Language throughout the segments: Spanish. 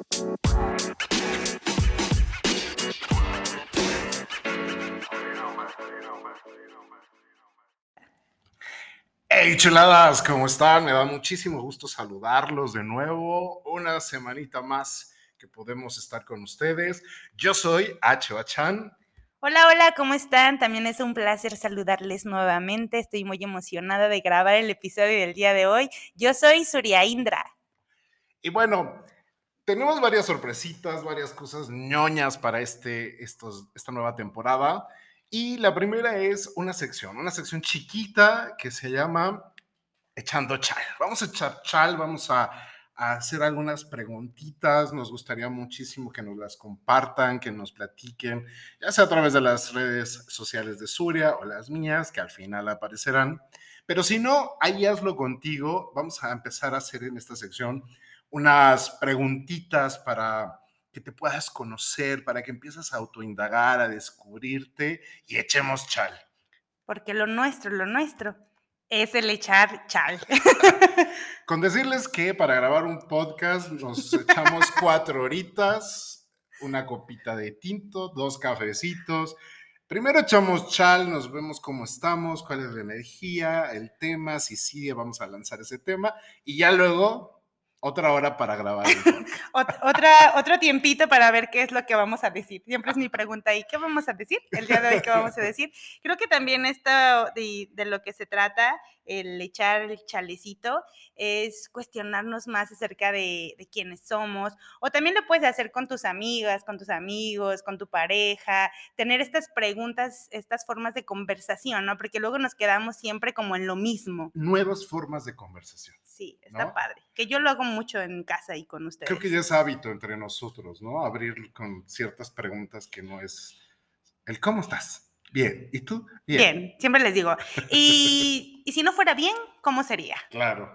Hey chuladas, ¿cómo están? Me da muchísimo gusto saludarlos de nuevo. Una semanita más que podemos estar con ustedes. Yo soy H. Bachan. Hola, hola, ¿cómo están? También es un placer saludarles nuevamente. Estoy muy emocionada de grabar el episodio del día de hoy. Yo soy Surya Indra. Y bueno, tenemos varias sorpresitas, varias cosas ñoñas para este, estos, esta nueva temporada. Y la primera es una sección, una sección chiquita que se llama Echando Chal. Vamos a echar chal, vamos a, a, hacer algunas preguntitas. Nos gustaría muchísimo que nos las compartan, que nos platiquen, ya sea a través de las redes sociales de Suria o las mías, que al final aparecerán. Pero si no, ahí hazlo contigo. Vamos a empezar a hacer en esta sección unas preguntitas para que te puedas conocer, para que empieces a autoindagar, a descubrirte y echemos chal. Porque lo nuestro, lo nuestro es el echar chal. Con decirles que para grabar un podcast nos echamos cuatro horitas, una copita de tinto, dos cafecitos. Primero echamos chal, nos vemos cómo estamos, cuál es la energía, el tema, si sigue, vamos a lanzar ese tema y ya luego otra hora para grabar. Otra, otro tiempito para ver qué es lo que vamos a decir. Siempre es mi pregunta, ¿y qué vamos a decir? El día de hoy, ¿qué vamos a decir? Creo que también esto de, de lo que se trata, el echar el chalecito, es cuestionarnos más acerca de, de, quiénes somos. O también lo puedes hacer con tus amigas, con tus amigos, con tu pareja, tener estas preguntas, estas formas de conversación, ¿no? Porque luego nos quedamos siempre como en lo mismo. Nuevas formas de conversación. Sí, está ¿no? padre. Que yo lo hago mucho en casa y con ustedes. Creo que ya es hábito entre nosotros, ¿no? Abrir con ciertas preguntas que no es el ¿cómo estás? Bien. ¿Y tú? Bien. Bien, siempre les digo. Y, y si no fuera bien, ¿cómo sería? Claro.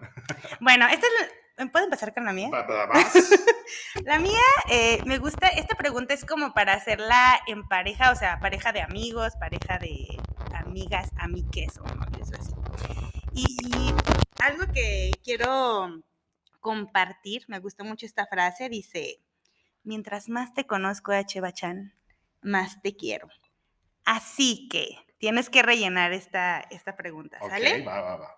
Bueno, esta es... ¿Puedo empezar con la mía? la mía, eh, me gusta, esta pregunta es como para hacerla en pareja, o sea, pareja de amigos, pareja de amigas, amigues o no, eso así. Y, y algo que quiero compartir, me gustó mucho esta frase, dice, mientras más te conozco, H. Bachan, más te quiero. Así que tienes que rellenar esta, esta pregunta, ¿sale? Ok, va, va, va.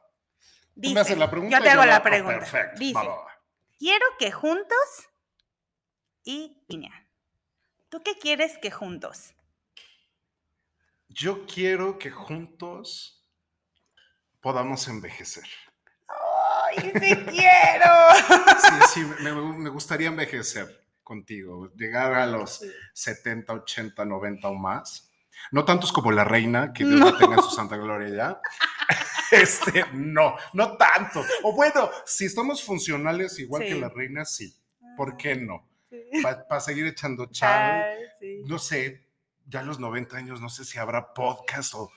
Dice, me haces la pregunta yo te hago yo la ah, pregunta. perfecto, Dice, va, va, va. quiero que juntos y piña. ¿Tú qué quieres que juntos? Yo quiero que juntos podamos envejecer. ¡Ay, sí quiero! Sí, sí, me, me gustaría envejecer contigo, llegar a los 70, 80, 90 o más. No tantos como la reina, que Dios No. la tenga en su santa gloria ya. Este, no, no tanto. O bueno, si estamos funcionales igual que la reina, sí. ¿Por qué no? Sí. Para seguir echando chal. Sí. No sé, ya a los 90 años, no sé si habrá podcast o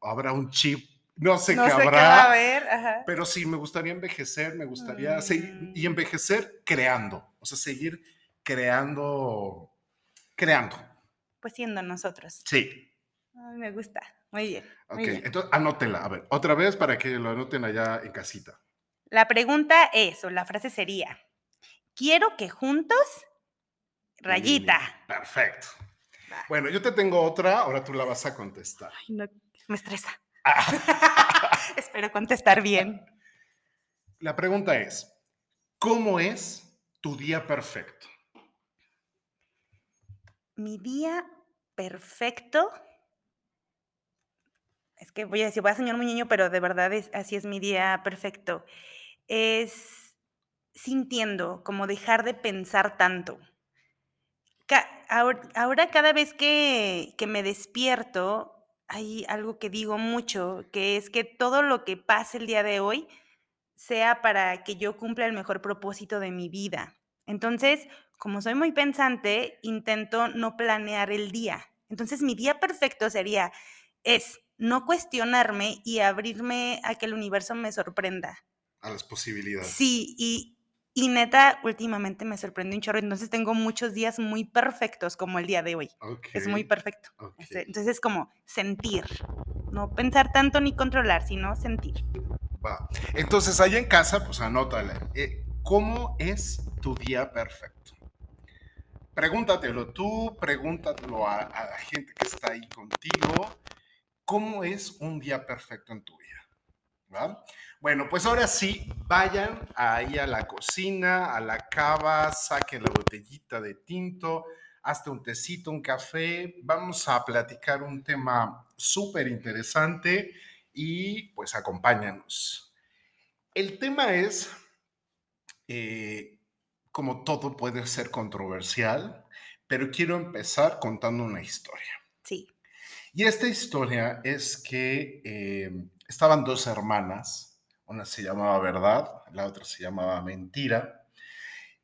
habrá un chip. No sé no qué habrá. qué va a haber, ajá. Pero sí, me gustaría envejecer, me gustaría Mm. seguir y envejecer creando, o sea, seguir creando, creando. Pues siendo nosotros. Sí. Ay, me gusta. Muy bien. muy Ok, bien. entonces anótela, a ver, otra vez para que lo anoten allá en casita. La pregunta es, o la frase sería, quiero que juntos, rayita. Perfecto. Va. Bueno, yo te tengo otra, ahora tú la vas a contestar. Ay, no, me estresa. Ah, Espero contestar bien. la pregunta es, ¿cómo es tu día perfecto? Mi día perfecto. Es que voy a decir, voy a soñar muy niño, pero de verdad es, así es mi día perfecto. Es sintiendo, como dejar de pensar tanto. Ca- ahor- ahora, cada vez que, que me despierto, hay algo que digo mucho, que es que todo lo que pase el día de hoy sea para que yo cumpla el mejor propósito de mi vida. Entonces, como soy muy pensante, intento no planear el día. Entonces, mi día perfecto sería, es no cuestionarme y abrirme a que el universo me sorprenda. A las posibilidades. Sí, y, y neta, últimamente me sorprende un chorro. Entonces, tengo muchos días muy perfectos como el día de hoy. Es muy perfecto. Entonces, es como sentir. No pensar tanto ni controlar, sino sentir. Va. Entonces, allá en casa, pues anótala. Eh, ¿Cómo es tu día perfecto? Pregúntatelo tú, pregúntatelo a, a la gente que está ahí contigo. ¿Cómo es un día perfecto en tu vida? Bueno, pues ahora sí, vayan ahí a la cocina, a la cava, saquen la botellita de tinto, hasta un tecito, un café. Vamos a platicar un tema súper interesante y pues acompáñanos. El tema es, eh, como todo puede ser controversial, pero quiero empezar contando una historia. Sí. Y esta historia es que eh, estaban dos hermanas, una se llamaba verdad, la otra se llamaba mentira.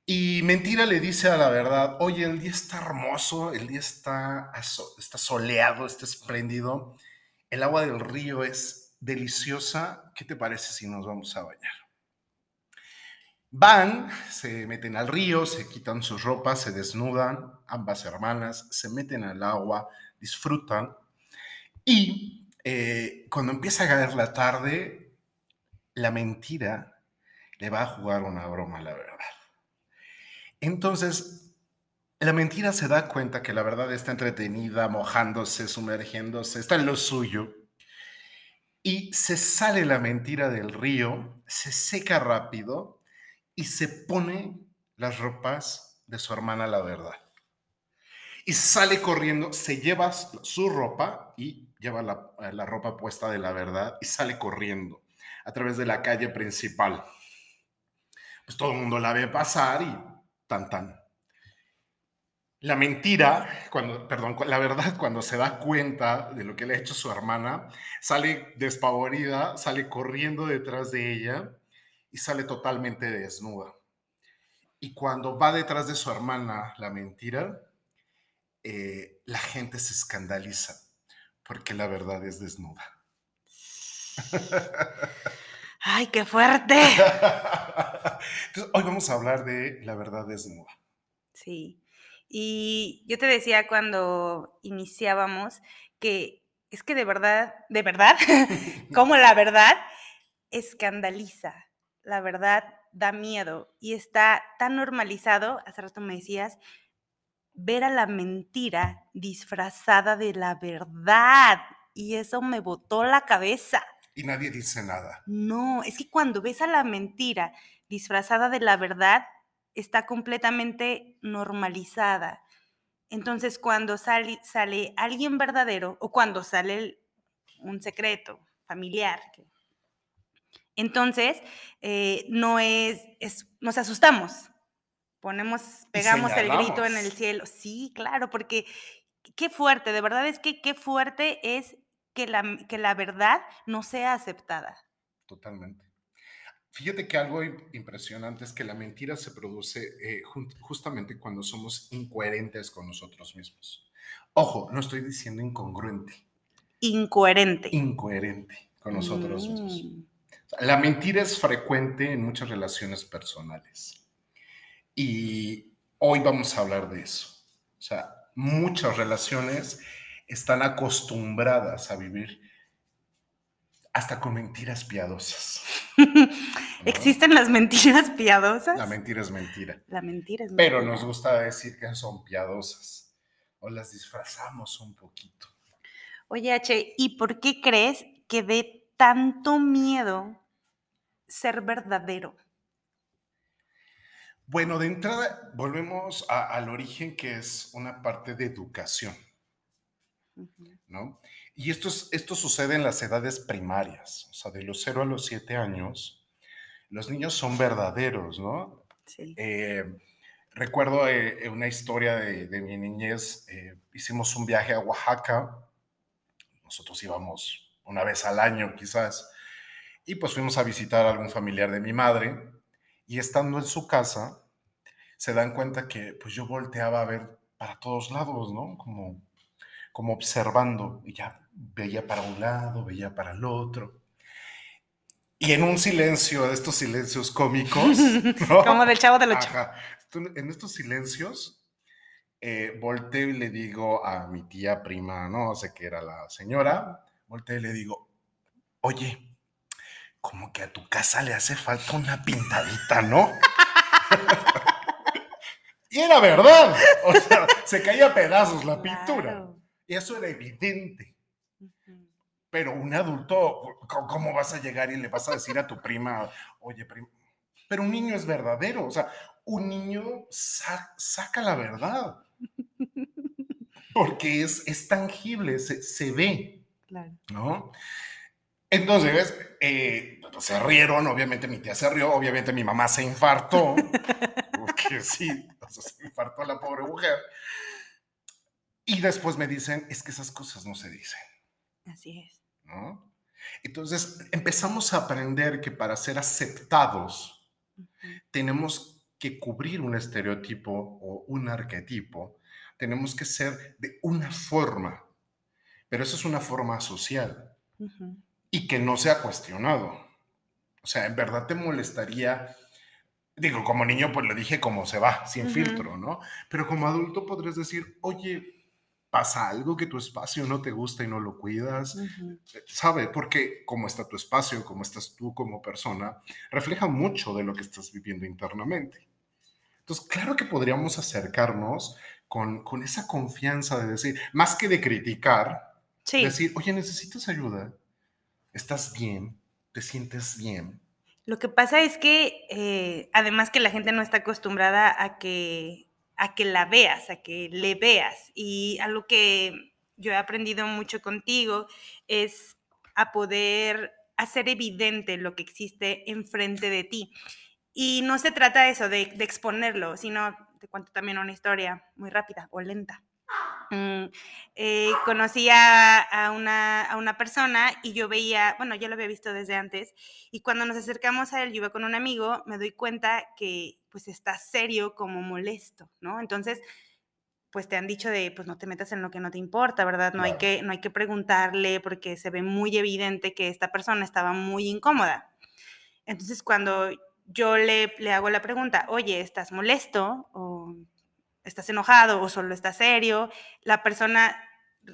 Y Mentira le dice a la verdad, oye, el día está hermoso, el día está, está soleado, está espléndido, el agua del río es deliciosa, ¿qué te parece si nos vamos a bañar? Van, se meten al río, se quitan sus ropas, se desnudan, ambas hermanas, se meten al agua, disfrutan y eh, cuando empieza a caer la tarde, la mentira le va a jugar una broma la verdad. Entonces, la mentira se da cuenta que la verdad está entretenida, mojándose, sumergiéndose, está en lo suyo. Y se sale la mentira del río, se seca rápido y se pone las ropas de su hermana la verdad. Y sale corriendo, se lleva su ropa y lleva la, la ropa puesta de la verdad y sale corriendo a través de la calle principal. Pues todo el mundo la ve pasar y tan tan. La mentira, cuando, perdón, la verdad, cuando se da cuenta de lo que le ha hecho su hermana, sale despavorida, sale corriendo detrás de ella y sale totalmente desnuda. Y cuando va detrás de su hermana la mentira, eh, la gente se escandaliza porque la verdad es desnuda. ¡Ay, qué fuerte! Entonces, hoy vamos a hablar de la verdad desnuda. Sí. Y yo te decía cuando iniciábamos que es que de verdad, de verdad, como la verdad escandaliza, la verdad da miedo y está tan normalizado, hace rato me decías, ver a la mentira disfrazada de la verdad. Y eso me botó la cabeza y nadie dice nada. No, es que cuando ves a la mentira disfrazada de la verdad, está completamente normalizada. Entonces, cuando sale, sale alguien verdadero o cuando sale un secreto familiar, entonces eh, no es, es, nos asustamos, ponemos, pegamos el grito en el cielo. Sí, claro, porque qué fuerte, de verdad es que qué fuerte es que la, que la verdad no sea aceptada. Totalmente. Fíjate que algo impresionante es que la mentira se produce eh, justamente cuando somos incoherentes con nosotros mismos. Ojo, no estoy diciendo incongruente. Incoherente. Incoherente con nosotros mismos. La mentira es frecuente en muchas relaciones personales. Y hoy vamos a hablar de eso. O sea, muchas relaciones están acostumbradas a vivir hasta con mentiras piadosas. ¿Existen las mentiras piadosas? La mentira es mentira. La mentira es mentira. Pero nos gusta decir que son piadosas o las disfrazamos un poquito. Oye, H, ¿y por qué crees que dé tanto miedo ser verdadero? Bueno, de entrada volvemos al origen que es una parte de educación. ¿no? Y esto, esto sucede en las edades primarias, o sea, de los 0 a los 7 años, los niños son verdaderos, ¿no? Sí. Eh, recuerdo eh, una historia de, mi niñez, eh, hicimos un viaje a Oaxaca, nosotros íbamos una vez al año quizás, y pues fuimos a visitar a algún familiar de mi madre, y estando en su casa, se dan cuenta que pues yo volteaba a ver para todos lados, ¿no? Como como observando, y ya veía para un lado, veía para el otro. Y en un silencio, de estos silencios cómicos, como del chavo de ocho. En estos silencios, eh, volteo y le digo a mi tía prima, no sé qué era la señora, volteo y le digo, oye, como que a tu casa le hace falta una pintadita, ¿no? Y era verdad. O sea, se caía a pedazos la pintura. Y eso era evidente. Pero un adulto, ¿cómo vas a llegar y le vas a decir a tu prima, oye, prima? Pero un niño es verdadero. O sea, un niño saca la verdad. Porque es, es tangible, se, se ve. Claro. ¿No? Entonces, eh, se rieron, obviamente mi tía se rió, obviamente mi mamá se infartó, porque sí, se infartó la pobre mujer. Y después me dicen, es que esas cosas no se dicen. Así es. ¿No? Entonces empezamos a aprender que para ser aceptados tenemos que cubrir un estereotipo o un arquetipo, tenemos que ser de una forma, pero eso es una forma social y que no sea cuestionado. O sea, en verdad te molestaría, digo, como niño pues le dije cómo se va, sin filtro, ¿no? Pero como adulto podrías decir, oye, pasa algo que tu espacio no te gusta y no lo cuidas, eh, ¿sabe? Porque cómo está tu espacio, cómo estás tú como persona, refleja mucho de lo que estás viviendo internamente. Entonces, claro que podríamos acercarnos con, con esa confianza de decir, más que de criticar, decir, oye, necesitas ayuda, ¿Estás bien? ¿Te sientes bien? Lo que pasa es que, eh, además que la gente no está acostumbrada a que, a que la veas, a que le veas. Y algo que yo he aprendido mucho contigo es a poder hacer evidente lo que existe enfrente de ti. Y no se trata de eso, de, de exponerlo, sino te cuento también una historia muy rápida o lenta. Mm, eh, conocí a, una, persona y yo veía, bueno, yo lo había visto desde antes, y cuando nos acercamos a él, yo iba con un amigo, me doy cuenta que pues está serio como molesto, ¿no? Entonces, pues te han dicho de, pues no te metas en lo que no te importa, ¿verdad? No, hay, que, no hay que preguntarle porque se ve muy evidente que esta persona estaba muy incómoda. Entonces, cuando yo le, le hago la pregunta, oye, ¿estás molesto? O estás enojado o solo estás serio, la persona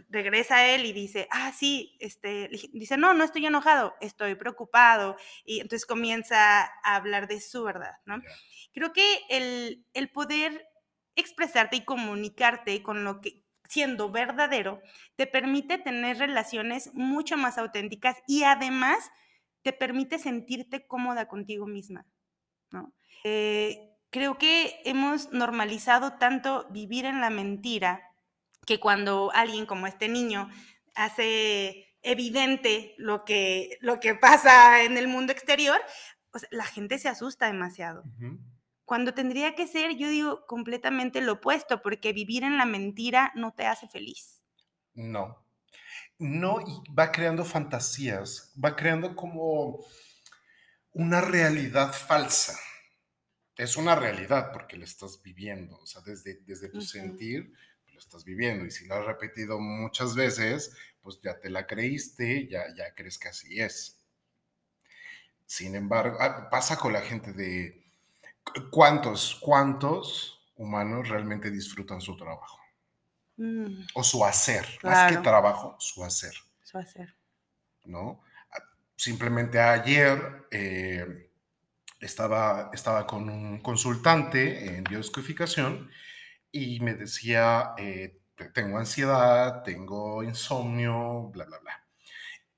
regresa a él y dice, ah, sí, este, dice, no, no estoy enojado, estoy preocupado. Y entonces comienza a hablar de su verdad, ¿no? Creo que el, el poder expresarte y comunicarte con lo que siendo verdadero te permite tener relaciones mucho más auténticas y además te permite sentirte cómoda contigo misma, ¿no? Eh, creo que hemos normalizado tanto vivir en la mentira que cuando alguien como este niño hace evidente lo que, lo que pasa en el mundo exterior, la gente se asusta demasiado. Cuando tendría que ser, yo digo, completamente lo opuesto, porque vivir en la mentira no te hace feliz. No. No, y va creando fantasías, va creando como una realidad falsa es una realidad porque lo estás viviendo, o sea, desde, desde tu sentir lo estás viviendo y si lo has repetido muchas veces, pues ya te la creíste, ya, ya crees que así es. Sin embargo, ah, pasa con la gente de cuántos, cuántos humanos realmente disfrutan su trabajo mm. o su hacer, más que trabajo, su hacer. Su hacer. ¿No? Ah, simplemente ayer... Eh, estaba, estaba con un consultante en biodescodificación y me decía, eh, tengo ansiedad, tengo insomnio, bla, bla, bla.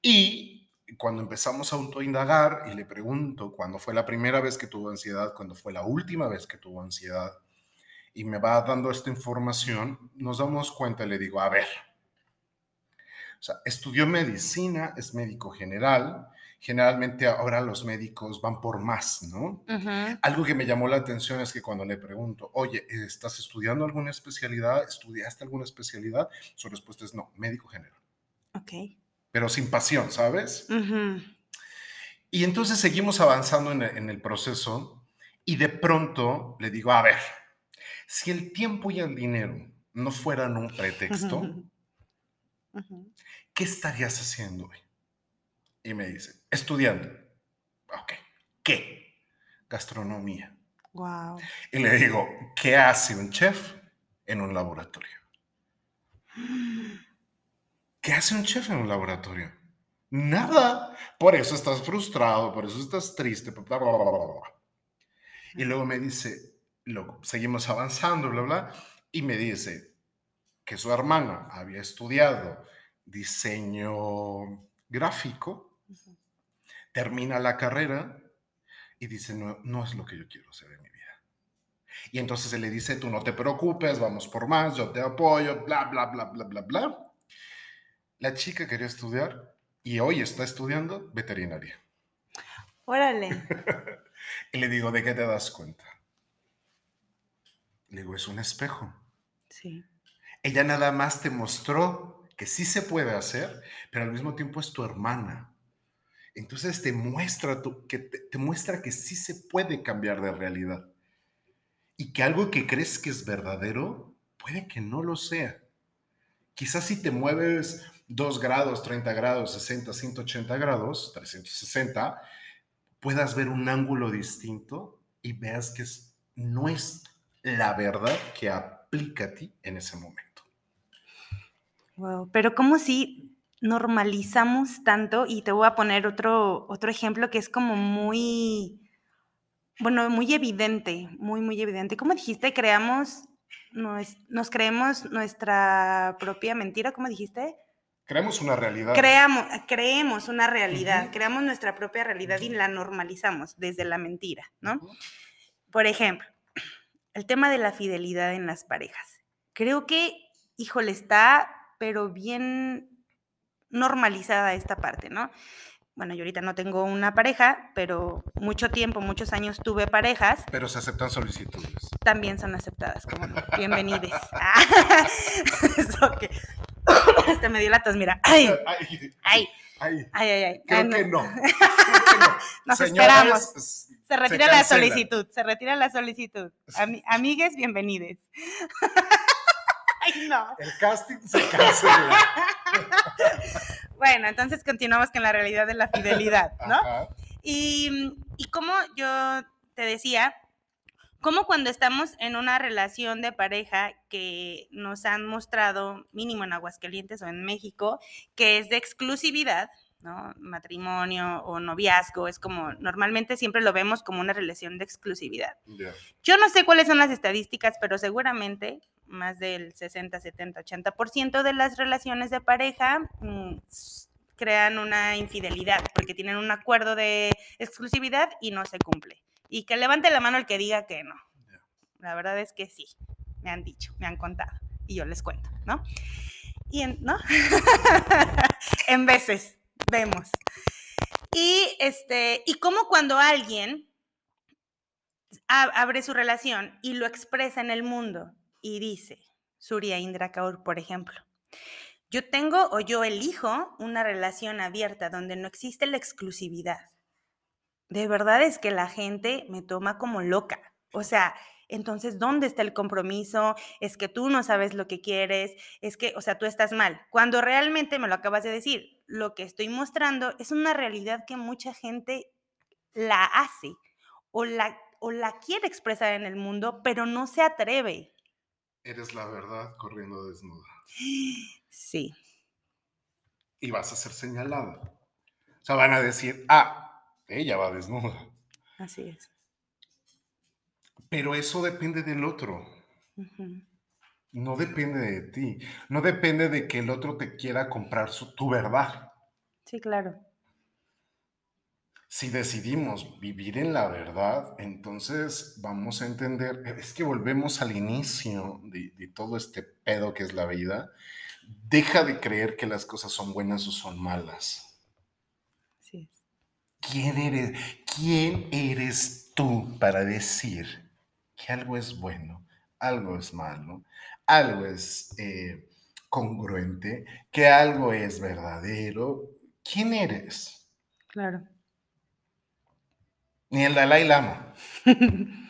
Y cuando empezamos a autoindagar y le pregunto cuándo fue la primera vez que tuvo ansiedad, cuándo fue la última vez que tuvo ansiedad, y me va dando esta información, nos damos cuenta y le digo, a ver, o sea, estudió medicina, es médico general, generalmente ahora los médicos van por más, ¿no? Algo que me llamó la atención es que cuando le pregunto, oye, ¿estás estudiando alguna especialidad? ¿Estudiaste alguna especialidad? Su respuesta es no, médico general. Ok. Pero sin pasión, ¿sabes? Y entonces seguimos avanzando en el, proceso y de pronto le digo, a ver, si el tiempo y el dinero no fueran un pretexto, ¿qué estarías haciendo hoy? Y me dice, estudiando. Ok, ¿qué? Gastronomía. Wow. Y le digo, ¿qué hace un chef en un laboratorio? ¿Qué hace un chef en un laboratorio? Nada. Por eso estás frustrado, por eso estás triste. y luego me dice, lo, seguimos avanzando, bla, bla, y me dice que su hermana había estudiado diseño gráfico, termina la carrera y dice, no, no es lo que yo quiero hacer en mi vida. Y entonces se le dice, tú no te preocupes, vamos por más, yo te apoyo, bla, bla, bla, bla, bla, bla. La chica quería estudiar y hoy está estudiando veterinaria. Órale. y le digo, ¿de qué te das cuenta? Le digo, es un espejo. Sí. Ella nada más te mostró que sí se puede hacer, pero al mismo tiempo es tu hermana. Entonces te muestra, que te, muestra que sí se puede cambiar de realidad. Y que algo que crees que es verdadero, puede que no lo sea. Quizás si te mueves 2 grados, 30 grados, 60, 180 grados, 360, puedas ver un ángulo distinto y veas que no es la verdad que aplica a ti en ese momento. Wow, pero como si normalizamos tanto, y te voy a poner otro, otro ejemplo que es como muy, bueno, muy evidente, muy, muy evidente. Como dijiste, creamos, nos, nos creemos nuestra propia mentira, ¿cómo dijiste? Creamos una realidad. Creamos, creemos una realidad, creamos nuestra propia realidad y la normalizamos desde la mentira, ¿no? Por ejemplo, el tema de la fidelidad en las parejas. Creo que, híjole, está, pero bien normalizada esta parte, ¿no? Bueno, yo ahorita no tengo una pareja, pero mucho tiempo, muchos años tuve parejas. Pero se aceptan solicitudes. También son aceptadas, como no. Bienvenides. Que... Hasta me dio la tos, mira. Ay, ay, ay, ay, ay. Creo, que no. Nos esperamos. Se retira la solicitud, se retira la solicitud. amigues, bienvenides. Ay, no. El casting se cancela. bueno, entonces continuamos con la realidad de la fidelidad, ¿no? Y, y como yo te decía, como cuando estamos en una relación de pareja que nos han mostrado, mínimo en Aguascalientes o en México, que es de exclusividad, ¿no? Matrimonio o noviazgo, es como, normalmente siempre lo vemos como una relación de exclusividad. Yo no sé cuáles son las estadísticas, pero seguramente más del 60, 70, 80% de las relaciones de pareja mm, crean una infidelidad porque tienen un acuerdo de exclusividad y no se cumple. Y que levante la mano el que diga que no. La verdad es que sí, me han dicho, me han contado y yo les cuento, ¿no? Y en, ¿no? en veces vemos. Y este, y como cuando alguien abre su relación y lo expresa en el mundo y dice, Surya Indra Kaur, por ejemplo, yo tengo o yo elijo una relación abierta donde no existe la exclusividad. De verdad es que la gente me toma como loca. O sea, entonces, ¿dónde está el compromiso? Es que tú no sabes lo que quieres, es que, o sea, tú estás mal. Cuando realmente me lo acabas de decir, lo que estoy mostrando es una realidad que mucha gente la hace o la, o la quiere expresar en el mundo, pero no se atreve eres la verdad corriendo desnuda. Sí. Y vas a ser señalada. O sea, van a decir, ah, ella va desnuda. Así es. Pero eso depende del otro. No depende de ti. No depende de que el otro te quiera comprar su, tu verdad. Sí, claro si decidimos vivir en la verdad, entonces vamos a entender, es que volvemos al inicio de, todo este pedo que es la vida, deja de creer que las cosas son buenas o son malas. Sí. ¿Quién eres, ¿Quién eres tú para decir que algo es bueno, algo es malo, algo es eh, congruente, que algo es verdadero? ¿Quién eres? Claro ni el Dalai Lama.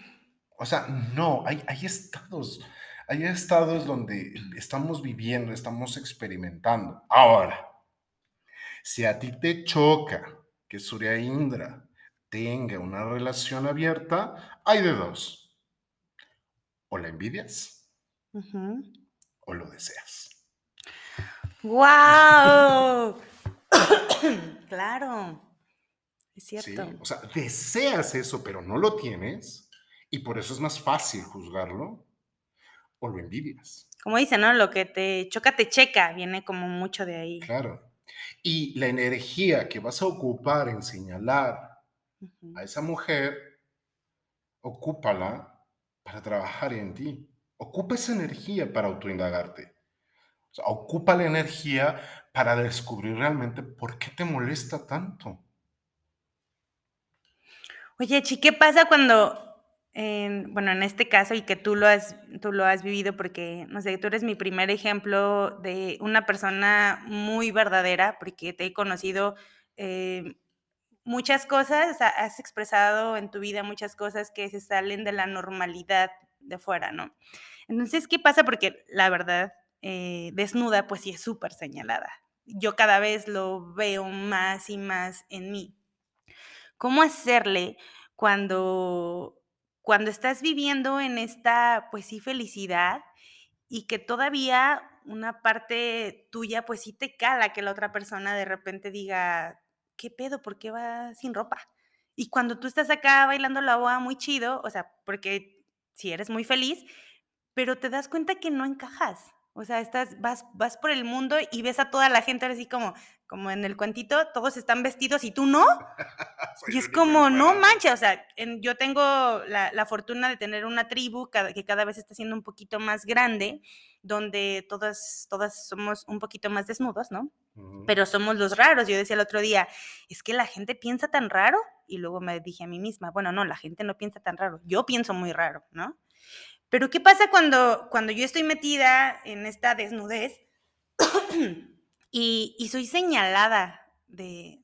O sea, no, hay, hay estados, hay estados donde estamos viviendo, estamos experimentando. Ahora, si a ti te choca que Surya Indra tenga una relación abierta, hay de dos. O la envidias o lo deseas. ¡Wow! claro. Es cierto. O sea, deseas eso, pero no lo tienes. Y por eso es más fácil juzgarlo o lo envidias. Como dice, ¿no? Lo que te choca, te checa, viene como mucho de ahí. Claro. Y la energía que vas a ocupar en señalar a esa mujer, ocúpala para trabajar en ti. Ocupa esa energía para autoindagarte. O sea, ocupa la energía para descubrir realmente por qué te molesta tanto. Oye, Chi, ¿qué pasa cuando, bueno, en este caso y que tú lo has, tú lo has vivido porque, no sé, tú eres mi primer ejemplo de una persona muy verdadera porque te he conocido eh, muchas cosas, has expresado en tu vida muchas cosas que se salen de la normalidad de fuera, ¿no? Entonces, ¿qué pasa? Porque la verdad, eh, desnuda, pues sí es súper señalada. Yo cada vez lo veo más y más en mí. ¿Cómo hacerle cuando, cuando estás viviendo en esta, pues sí, felicidad y que todavía una parte tuya, pues sí te cala que la otra persona de repente diga, ¿qué pedo? ¿Por qué va sin ropa? Y cuando tú estás acá bailando la boa muy chido, o sea, porque si eres muy feliz, pero te das cuenta que no encajas. O sea, estás, vas, vas por el mundo y ves a toda la gente así como, como en el cuentito, todos están vestidos y tú no. y es como, no manches, o sea, yo tengo la, fortuna de tener una tribu que cada vez está siendo un poquito más grande, donde todas, todas somos un poquito más desnudos, ¿no? Pero somos los raros. Yo decía el otro día, es que la gente piensa tan raro. Y luego me dije a mí misma, bueno, no, la gente no piensa tan raro. Yo pienso muy raro, ¿no? Pero ¿qué pasa cuando, cuando yo estoy metida en esta desnudez y, soy señalada de,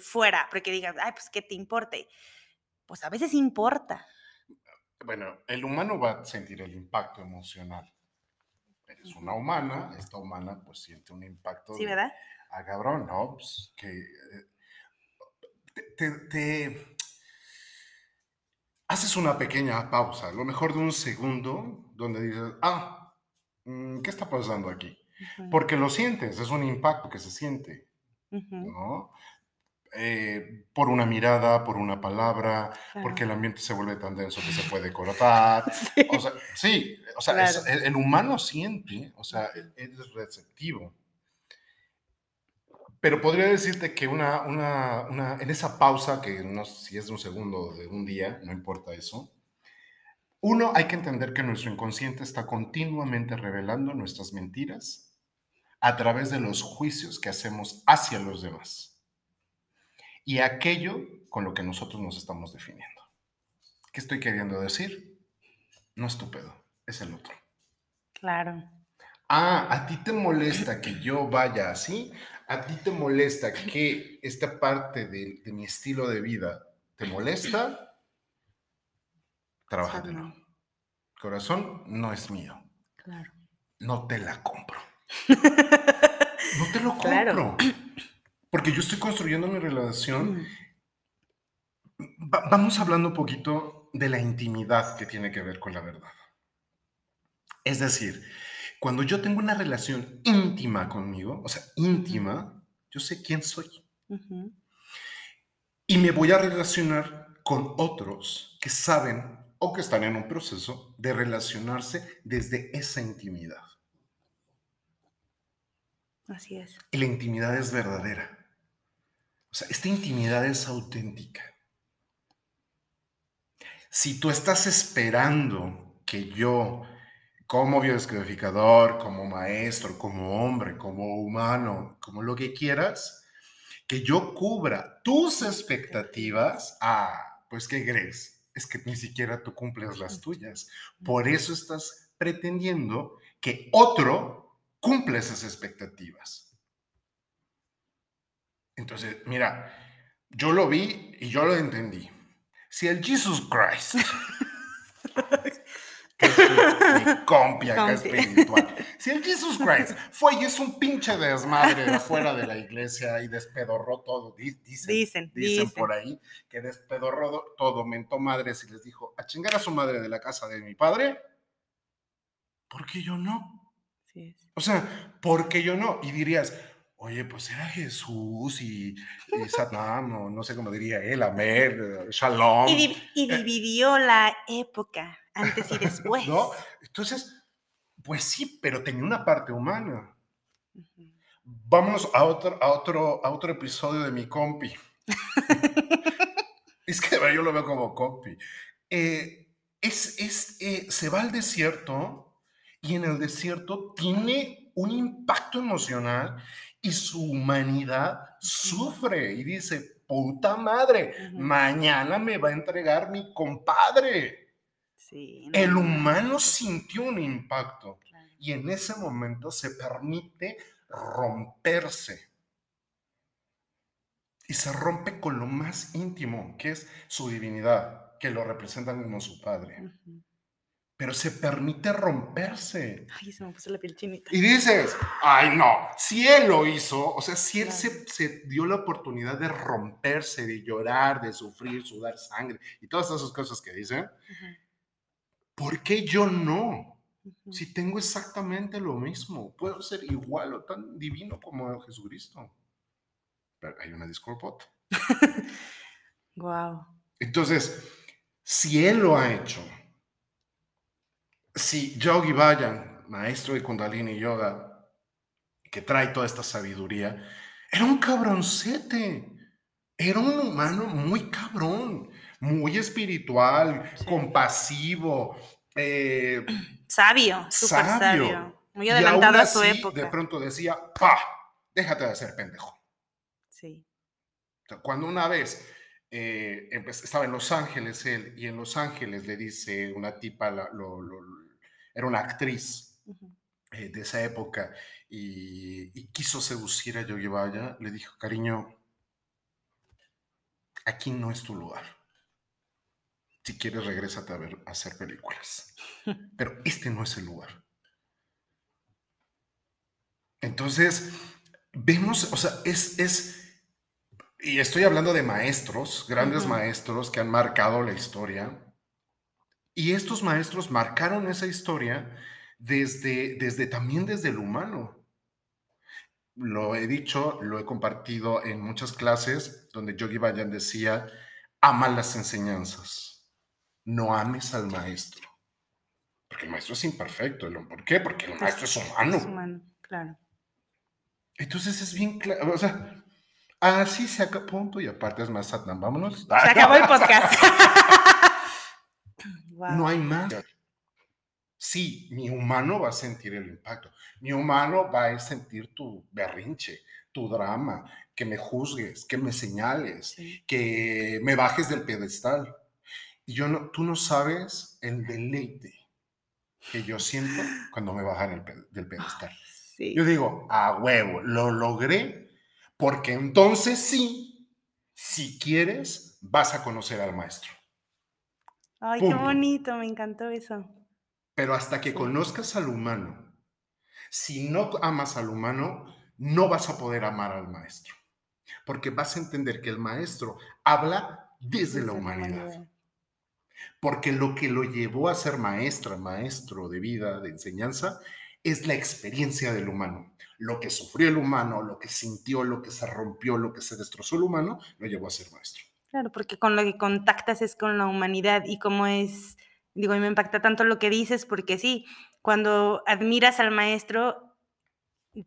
fuera? Porque digas, ay, pues ¿qué te importe? Pues a veces importa. Bueno, el humano va a sentir el impacto emocional. Eres una humana, esta humana pues siente un impacto. Sí, ¿verdad? a cabrón, ¿no? Pues, que eh, te haces una pequeña pausa, lo mejor de un segundo, donde dices, ah, mm, ¿qué está pasando aquí? Porque lo sientes, es un impacto que se siente, ¿no? Eh, por una mirada, por una palabra, porque el ambiente se vuelve tan denso que se puede cortar. sí. O sea, sí, o sea, el, humano siente, o sea, es receptivo. Pero podría decirte que una, una, en esa pausa, que no si es de un segundo o de un día, no importa eso, uno, hay que entender que nuestro inconsciente está continuamente revelando nuestras mentiras a través de los juicios que hacemos hacia los demás y aquello con lo que nosotros nos estamos definiendo. ¿Qué estoy queriendo decir? No estúpido, es el otro. Claro. Ah, a ti te molesta que yo vaya así a ti te molesta que esta parte de, mi estilo de vida te molesta, trabájatelo. Corazón no es mío. Claro. No te la compro. no te lo compro. Porque yo estoy construyendo mi relación. vamos hablando un poquito de la intimidad que tiene que ver con la verdad. Es decir, cuando yo tengo una relación íntima conmigo, o sea, íntima, yo sé quién soy. Y me voy a relacionar con otros que saben o que están en un proceso de relacionarse desde esa intimidad. Así es. Y la intimidad es verdadera. O sea, esta intimidad es auténtica. Si tú estás esperando que yo como biodescodificador, como maestro, como hombre, como humano, como lo que quieras, que yo cubra tus expectativas, ah, pues ¿qué crees? Es que ni siquiera tú cumples las tuyas. Por eso estás pretendiendo que otro cumple esas expectativas. Entonces, mira, yo lo vi y yo lo entendí. Si el Jesus Christ mi compia espiritual. Si el Jesus Christ fue y es un pinche desmadre afuera de la iglesia y despedorró todo, dicen, dicen, por ahí que despedorró todo, mentó madres y les dijo, a chingar a su madre de la casa de mi padre, ¿por qué yo no? O sea, ¿por qué yo no? Y dirías, Oye, pues era Jesús y, y Satnam, o no sé cómo diría él, Amer, Shalom. Y, di- y dividió la época antes y después. ¿No? Entonces, pues sí, pero tenía una parte humana. Ujú. Vámonos a otro, a otro, a otro episodio de mi compi. es que yo lo veo como compi. Eh, es, es, eh, se va al desierto y en el desierto tiene un impacto emocional y su humanidad sufre y dice, puta madre, mañana me va a entregar mi compadre. Sí. El no, humano sintió un impacto claro. y en ese momento se permite romperse. Y se rompe con lo más íntimo, que es su divinidad, que lo representan como su padre. Pero se permite romperse. Ay, se me puso la piel chinita. Y dices, ay no, si él lo hizo, o sea, si él se, se dio la oportunidad de romperse, de llorar, de sufrir, sudar sangre y todas esas cosas que dicen, Ujú, ¿por qué yo no? Si tengo exactamente lo mismo, puedo ser igual o tan divino como Jesucristo. Pero hay una disculpota. Guau. Entonces, si él lo ha hecho, si Yogi Bayan, maestro de Kundalini Yoga, que trae toda esta sabiduría, era un cabroncete. Era un humano muy cabrón, muy espiritual, Sí. compasivo, eh, Sabio, súper Sabio. sabio. Muy adelantado a su así, época. De pronto decía, ¡pa! Déjate de ser pendejo. Sí. Cuando una vez eh, estaba en Los Ángeles él, y en Los Ángeles le dice una tipa, la- lo- lo- era una actriz eh, de esa época, y, y quiso seducir a Yogi Vaya, le dijo, cariño, aquí no es tu lugar. Si quieres, regrésate a, ver, a hacer películas. Pero este no es el lugar. Entonces, vemos, o sea, es, es, y estoy hablando de maestros, grandes maestros que han marcado la historia, y estos maestros marcaron esa historia desde, desde también desde el humano. Lo he dicho, lo he compartido en muchas clases donde Yogi Bayan decía, ama las enseñanzas, no ames al maestro. Porque el maestro es imperfecto. ¿el- ¿Por qué? Porque el maestro es humano. Es humano, claro. Entonces es bien claro, o sea, así se acaba, punto, y aparte es más Satnam, vámonos. Se acabó el podcast. No hay más. Sí, mi humano va a sentir el impacto. Mi humano va a sentir tu berrinche, tu drama, que me juzgues, que me señales, Sí. que me bajes del pedestal. Y yo no, tú no sabes el deleite que yo siento cuando me bajan el del pedestal. Sí. Yo digo, a huevo, lo logré, porque entonces sí, si quieres, vas a conocer al maestro. Ay, qué bonito, me encantó eso. Pero hasta que Sí. conozcas al humano, si no amas al humano, no vas a poder amar al maestro. Porque vas a entender que el maestro habla desde, la humanidad. Porque lo que lo llevó a ser maestra, maestro de vida, de enseñanza, es la experiencia del humano. Lo que sufrió el humano, lo que sintió, lo que se rompió, lo que se destrozó el humano, lo llevó a ser maestro. Claro, porque con lo que contactas es con la humanidad y como es, digo, a mí me impacta tanto lo que dices porque sí, cuando admiras al maestro,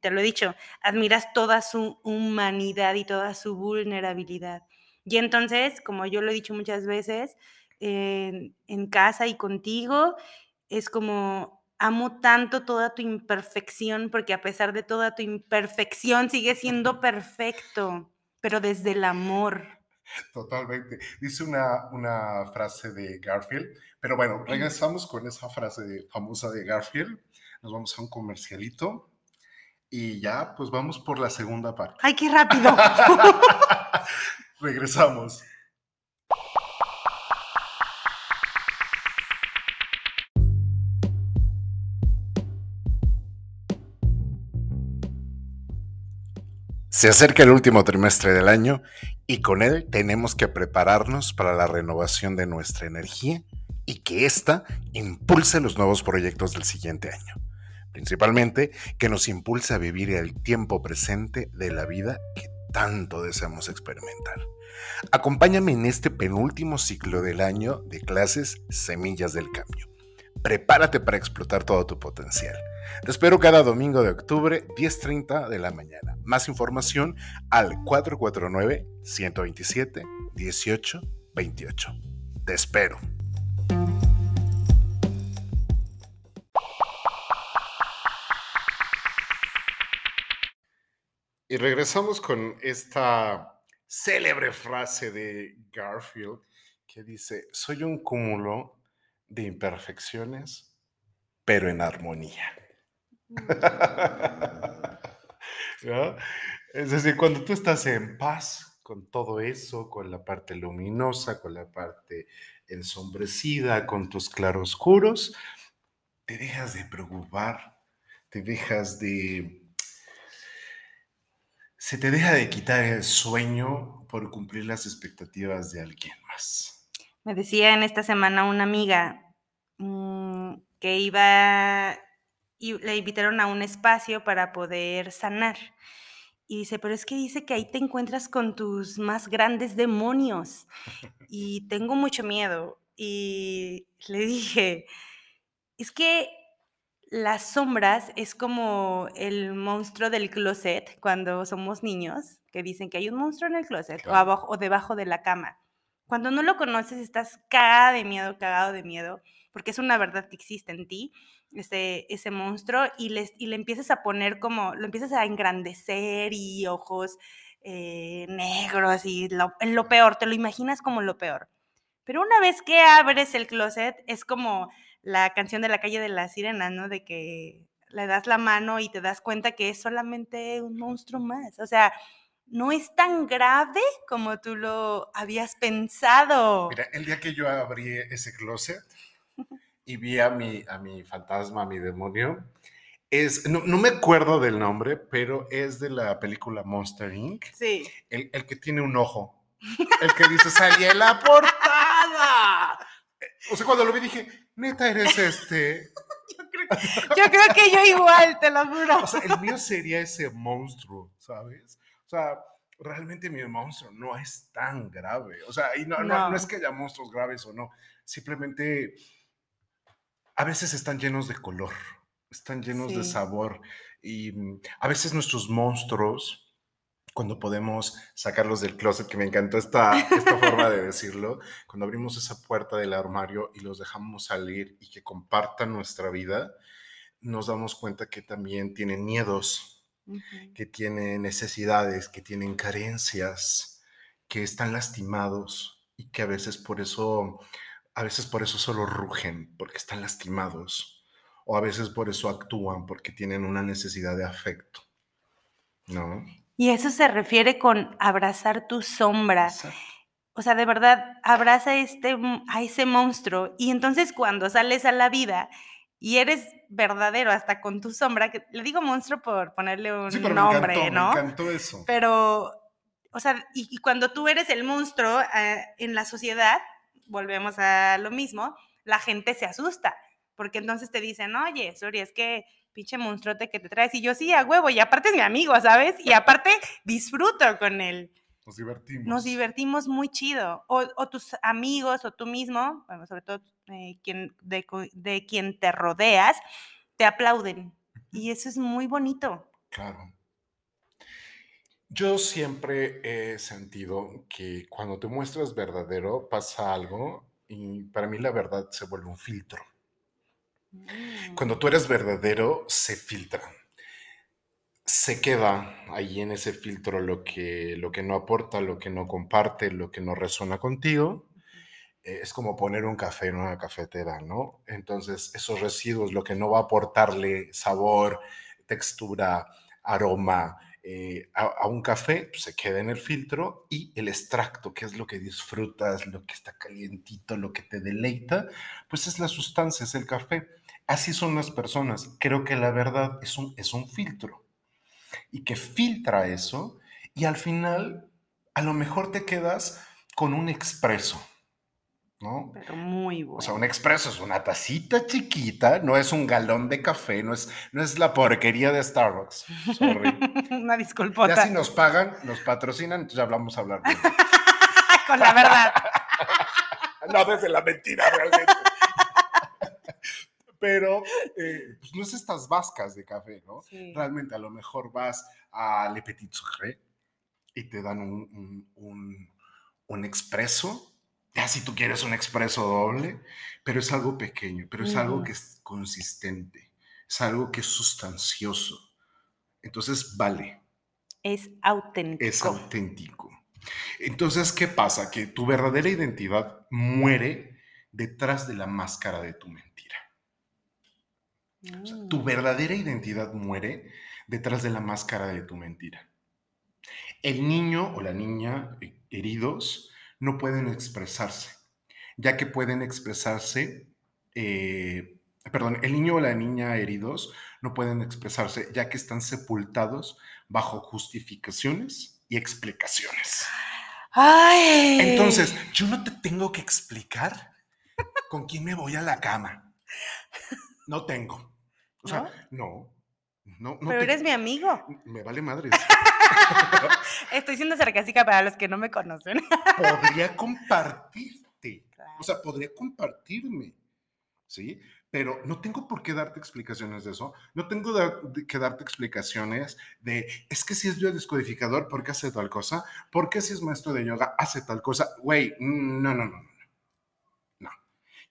te lo he dicho, admiras toda su humanidad y toda su vulnerabilidad. Y entonces, como yo lo he dicho muchas veces, en casa y contigo, es como amo tanto toda tu imperfección porque a pesar de toda tu imperfección sigue siendo perfecto, pero desde el amor. Totalmente. Dice una, una frase de Garfield, pero bueno, regresamos con esa frase de- famosa de Garfield. Nos vamos a un comercialito y ya, pues vamos por la segunda parte. ¡Ay, qué rápido! Regresamos. Se acerca el último trimestre del año y con él tenemos que prepararnos para la renovación de nuestra energía y que ésta impulse los nuevos proyectos del siguiente año. principalmente que nos impulsa a vivir el tiempo presente de la vida que tanto deseamos experimentar. Acompáñame en este penúltimo ciclo del año de clases Semillas del Cambio. Prepárate para explotar todo tu potencial. Te espero cada domingo de octubre, 10.30 de la mañana. Más información al 449-127-1828. Te espero. Y regresamos con esta célebre frase de Garfield que dice, soy un cúmulo de imperfecciones, pero en armonía. Es decir, cuando tú estás en paz con todo eso, con la parte luminosa, con la parte ensombrecida, con tus claroscuros, te dejas de preocupar, te dejas de se te deja de quitar el sueño por cumplir las expectativas de alguien más. Me decía en esta semana una amiga mm, que iba y le invitaron a un espacio para poder sanar. Y dice, pero es que dice que ahí te encuentras con tus más grandes demonios. Y tengo mucho miedo. Y le dije, es que las sombras es como el monstruo del closet cuando somos niños, que dicen que hay un monstruo en el closet o, abajo, o debajo de la cama. Cuando no lo conoces estás cagada de miedo, cagado de miedo, porque es una verdad que existe en ti, ese, ese monstruo, y, les, y le empiezas a poner como, lo empiezas a engrandecer y ojos eh, negros y lo, lo peor, te lo imaginas como lo peor. Pero una vez que abres el closet, es como la canción de la calle de las sirenas, ¿no? De que le das la mano y te das cuenta que es solamente un monstruo más. O sea, no es tan grave como tú lo habías pensado. Mira, el día que yo abrí ese closet y vi a mi, a mi fantasma, a mi demonio, es, no, me acuerdo del nombre, pero es de la película Monster Inc. Sí. El, el que tiene un ojo. El que dice, salí en la portada. O sea, cuando lo vi dije, neta eres este. yo, creo, que yo igual, te lo juro. O sea, el mío sería ese monstruo, ¿sabes? O sea, realmente mi monstruo no es tan grave. O sea, y no, no. no, es que haya monstruos graves o no. Simplemente a veces están llenos de color, están llenos de sabor. Y mm, a veces nuestros monstruos cuando podemos sacarlos del closet, que me encantó esta, esta forma de decirlo, cuando abrimos esa puerta del armario y los dejamos salir y que compartan nuestra vida, nos damos cuenta que también tienen miedos, que tienen necesidades, que tienen carencias, que están lastimados y que a veces por eso, a veces por eso solo rugen, porque están lastimados, o a veces por eso actúan, porque tienen una necesidad de afecto, ¿no? Y eso se refiere con abrazar tu sombra. O sea, de verdad, abraza este, a ese monstruo. Y entonces cuando sales a la vida y eres verdadero hasta con tu sombra, que le digo monstruo por ponerle un nombre, ¿no? Me encantó eso. Pero, o sea, y, cuando tú eres el monstruo eh, en la sociedad, volvemos a lo mismo, la gente se asusta, porque entonces te dicen, oye, sorry, es que pinche monstruote que te traes. Y yo sí, a huevo, y aparte es mi amigo, ¿sabes? Y aparte disfruto con él. Nos divertimos. Nos divertimos muy chido. O, tus amigos o tú mismo, bueno, sobre todo eh, quien, de, quien te rodeas, te aplauden. Y eso es muy bonito. Claro. Yo siempre he sentido que cuando te muestras verdadero pasa algo y para mí la verdad se vuelve un filtro. Cuando mm. tú eres verdadero, se filtra. Se queda ahí en ese filtro lo que, lo que no aporta, lo que no comparte, lo que no resuena contigo. Eh, es como poner un café en una cafetera, ¿no? Entonces, esos residuos, lo que no va a aportarle sabor, textura, aroma, eh, a, un café, pues, se queda en el filtro y el extracto, que es lo que disfrutas, lo que está calientito, lo que te deleita, pues es la sustancia, es el café. Así son las personas. Creo que la verdad es un, es un filtro y que filtra eso y al final a lo mejor te quedas con un expreso, ¿no? Pero muy bueno. O sea, un expreso es una tacita chiquita, no es un galón de café, no es, no es la porquería de Starbucks. Sorry. una disculpota. Ya si nos pagan, nos patrocinan, entonces ya hablamos a hablar. bien. Con la verdad. no desde la mentira realmente. Pero eh, pues no es estas vascas de café, ¿no? Sí. Realmente a lo mejor vas a Le Petit Sucre y te dan un, un, un, un expreso. Ya si tú quieres un expreso doble, pero es algo pequeño, pero es algo que es consistente, es algo que es sustancioso. Entonces vale, Es auténtico. es auténtico. Entonces, ¿qué pasa? Que tu verdadera identidad muere detrás de la máscara de tu mentira. O sea, tu Mm. verdadera identidad muere detrás de la máscara de tu mentira. El niño o la niña eh, heridos no pueden expresarse, ya que pueden expresarse, eh, perdón, el niño o la niña heridos no pueden expresarse, ya que están sepultados bajo justificaciones y explicaciones. ¡Ay! Entonces, yo no te tengo que explicar con quién me voy a la cama. No tengo. O sea, no. No, no Pero te- eres mi amigo. Me vale madres. Estoy siendo sarcástica para los que no me conocen. Podría compartirte. O sea, podría compartirme. ¿Sí? Pero no tengo por qué darte explicaciones de eso. No tengo da- de- que darte explicaciones de, es que si es biodescodificador, ¿por qué hace tal cosa? ¿Por qué si es maestro de yoga, hace tal cosa? Güey, mm, no, no, no, no. no. No.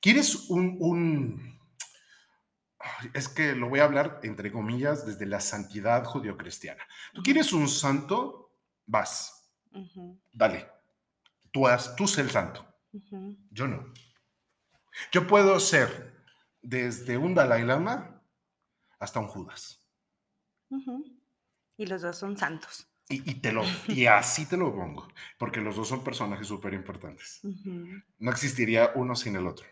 ¿Quieres un, un... Es que lo voy a hablar, entre comillas, desde la santidad judio-cristiana. ¿Tú quieres un santo? Vas, dale. Tú, haz, tú sé el santo. Yo no. Yo puedo ser desde un Dalai Lama hasta un Judas. Y los dos son santos. Y, y te lo, y así te lo pongo, porque los dos son personajes súper importantes. No existiría uno sin el otro.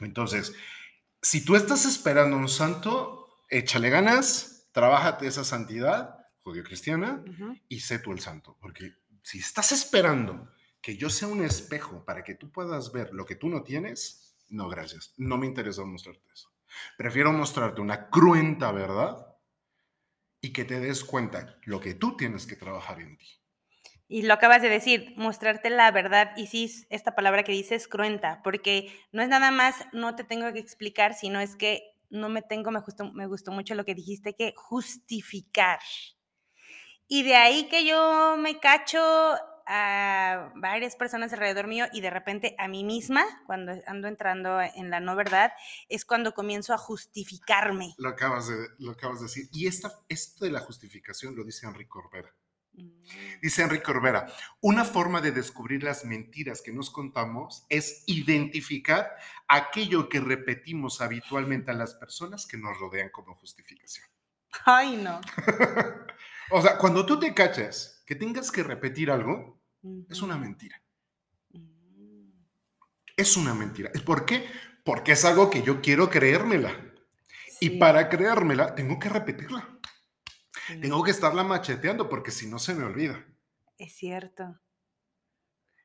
Entonces, si tú estás esperando un santo, échale ganas, trabájate esa santidad judío-cristiana y sé tú el santo. Porque si estás esperando que yo sea un espejo para que tú puedas ver lo que tú no tienes, no, gracias. No me interesa mostrarte eso. Prefiero mostrarte una cruenta verdad y que te des cuenta lo que tú tienes que trabajar en ti. Y lo acabas de decir, mostrarte la verdad. Y sí, es esta palabra que dices, cruenta, porque no es nada más, no te tengo que explicar, sino es que no me tengo, me gustó, me gustó mucho lo que dijiste, que justificar. Y de ahí que yo me cacho a varias personas alrededor mío y de repente a mí misma, cuando ando entrando en la no verdad, es cuando comienzo a justificarme. Lo acabas de, lo acabas de decir. Y esta, esto de la justificación lo dice Enrique Corbera. Mm, Dice Enrique Corbera, una forma de descubrir las mentiras que nos contamos es identificar aquello que repetimos habitualmente a las personas que nos rodean como justificación. Ay, no. O sea, cuando tú te cachas que tengas que repetir algo, es una mentira. Mm. Es una mentira. ¿Por qué? Porque es algo que yo quiero creérmela. Y para creérmela, tengo que repetirla. Sí. Tengo que estarla macheteando porque si no se me olvida. Es cierto.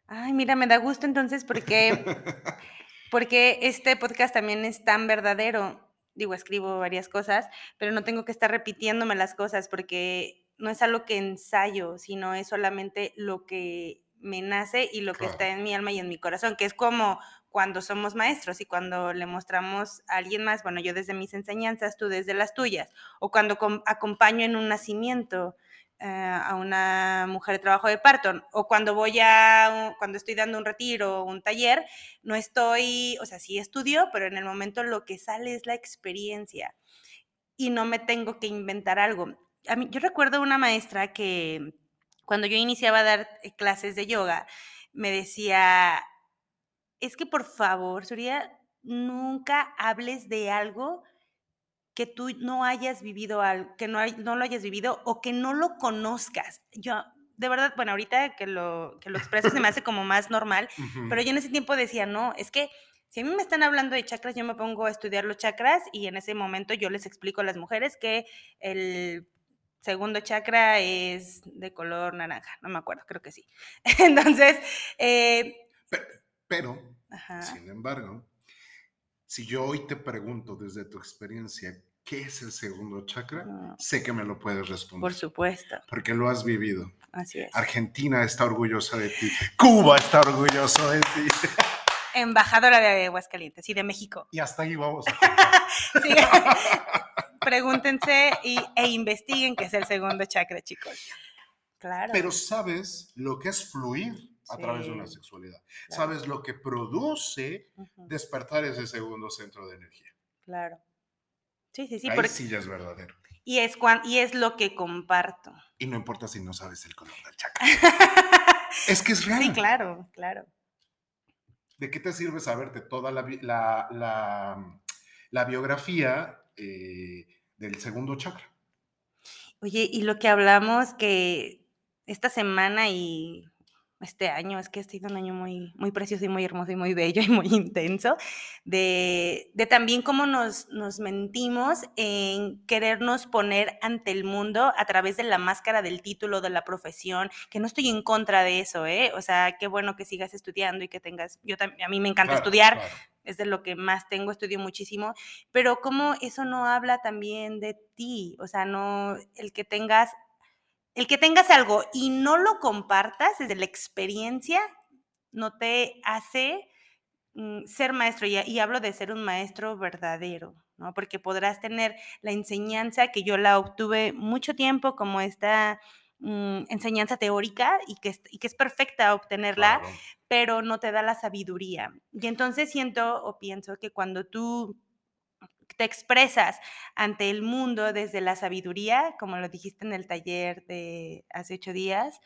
Ay, mira, me da gusto entonces porque, porque este podcast también es tan verdadero. Digo, escribo varias cosas, pero no tengo que estar repitiéndome las cosas porque no es algo que ensayo, sino es solamente lo que me nace y lo que está en mi alma y en mi corazón, que es como cuando somos maestros y cuando le mostramos a alguien más, bueno, yo desde mis enseñanzas, tú desde las tuyas, o cuando com- acompaño en un nacimiento eh, a una mujer de trabajo de parto, o cuando voy a, cuando estoy dando un retiro o un taller, no estoy, o sea, sí estudio, pero en el momento lo que sale es la experiencia y no me tengo que inventar algo. A mí, yo recuerdo una maestra que cuando yo iniciaba a dar eh, clases de yoga, me decía, es que por favor, Surya, nunca hables de algo que tú no hayas vivido algo, que no, hay- no lo hayas vivido o que no lo conozcas. Yo, de verdad, bueno, ahorita que lo, que lo expreso se me hace como más normal, pero yo en ese tiempo decía, no, es que si a mí me están hablando de chakras, yo me pongo a estudiar los chakras y en ese momento yo les explico a las mujeres que el segundo chakra es de color naranja, no me acuerdo, creo que sí. Entonces, eh, Pero Ajá. Sin embargo, si yo hoy te pregunto desde tu experiencia, ¿qué es el segundo chakra? Ujú. Sé que me lo puedes responder. Por supuesto, Porque lo has vivido. así es. Argentina está orgullosa de ti. Cuba está orgulloso de ti. Embajadora de Aguascalientes y de México. Y hasta ahí vamos. Sí. Pregúntense y, e investiguen qué es el segundo chakra, chicos. Claro. Pero sabes lo que es fluir a Sí. través de una sexualidad. Claro. Sabes lo que produce despertar ese segundo centro de energía. claro. Sí, sí, sí. Ahí porque- sí ya es verdadero. y, es cuan- y es lo que comparto. Y no importa si no sabes el color del chakra. Es que es real. sí, claro, claro. ¿De qué te sirve saberte toda la, la, la- la biografía eh, del segundo chakra? Oye, y lo que hablamos que esta semana y este año, es que ha sido un año muy, muy precioso y muy hermoso y muy bello y muy intenso, de, de también cómo nos, nos mentimos en querernos poner ante el mundo a través de la máscara del título, de la profesión, que no estoy en contra de eso, ¿eh? O sea, qué bueno que sigas estudiando y que tengas, yo también, a mí me encanta Claro, estudiar, claro. es de lo que más tengo, estudio muchísimo, pero cómo eso no habla también de ti, o sea, no, el que tengas, el que tengas algo y no lo compartas desde la experiencia, no te hace mm, ser maestro, y, y hablo de ser un maestro verdadero, ¿no? Porque podrás tener la enseñanza que yo la obtuve mucho tiempo como esta mm, enseñanza teórica y que, es- y que es perfecta obtenerla, Claro. pero no te da la sabiduría. Y entonces siento o pienso que cuando tú te expresas ante el mundo desde la sabiduría, como lo dijiste en el taller de hace ocho días,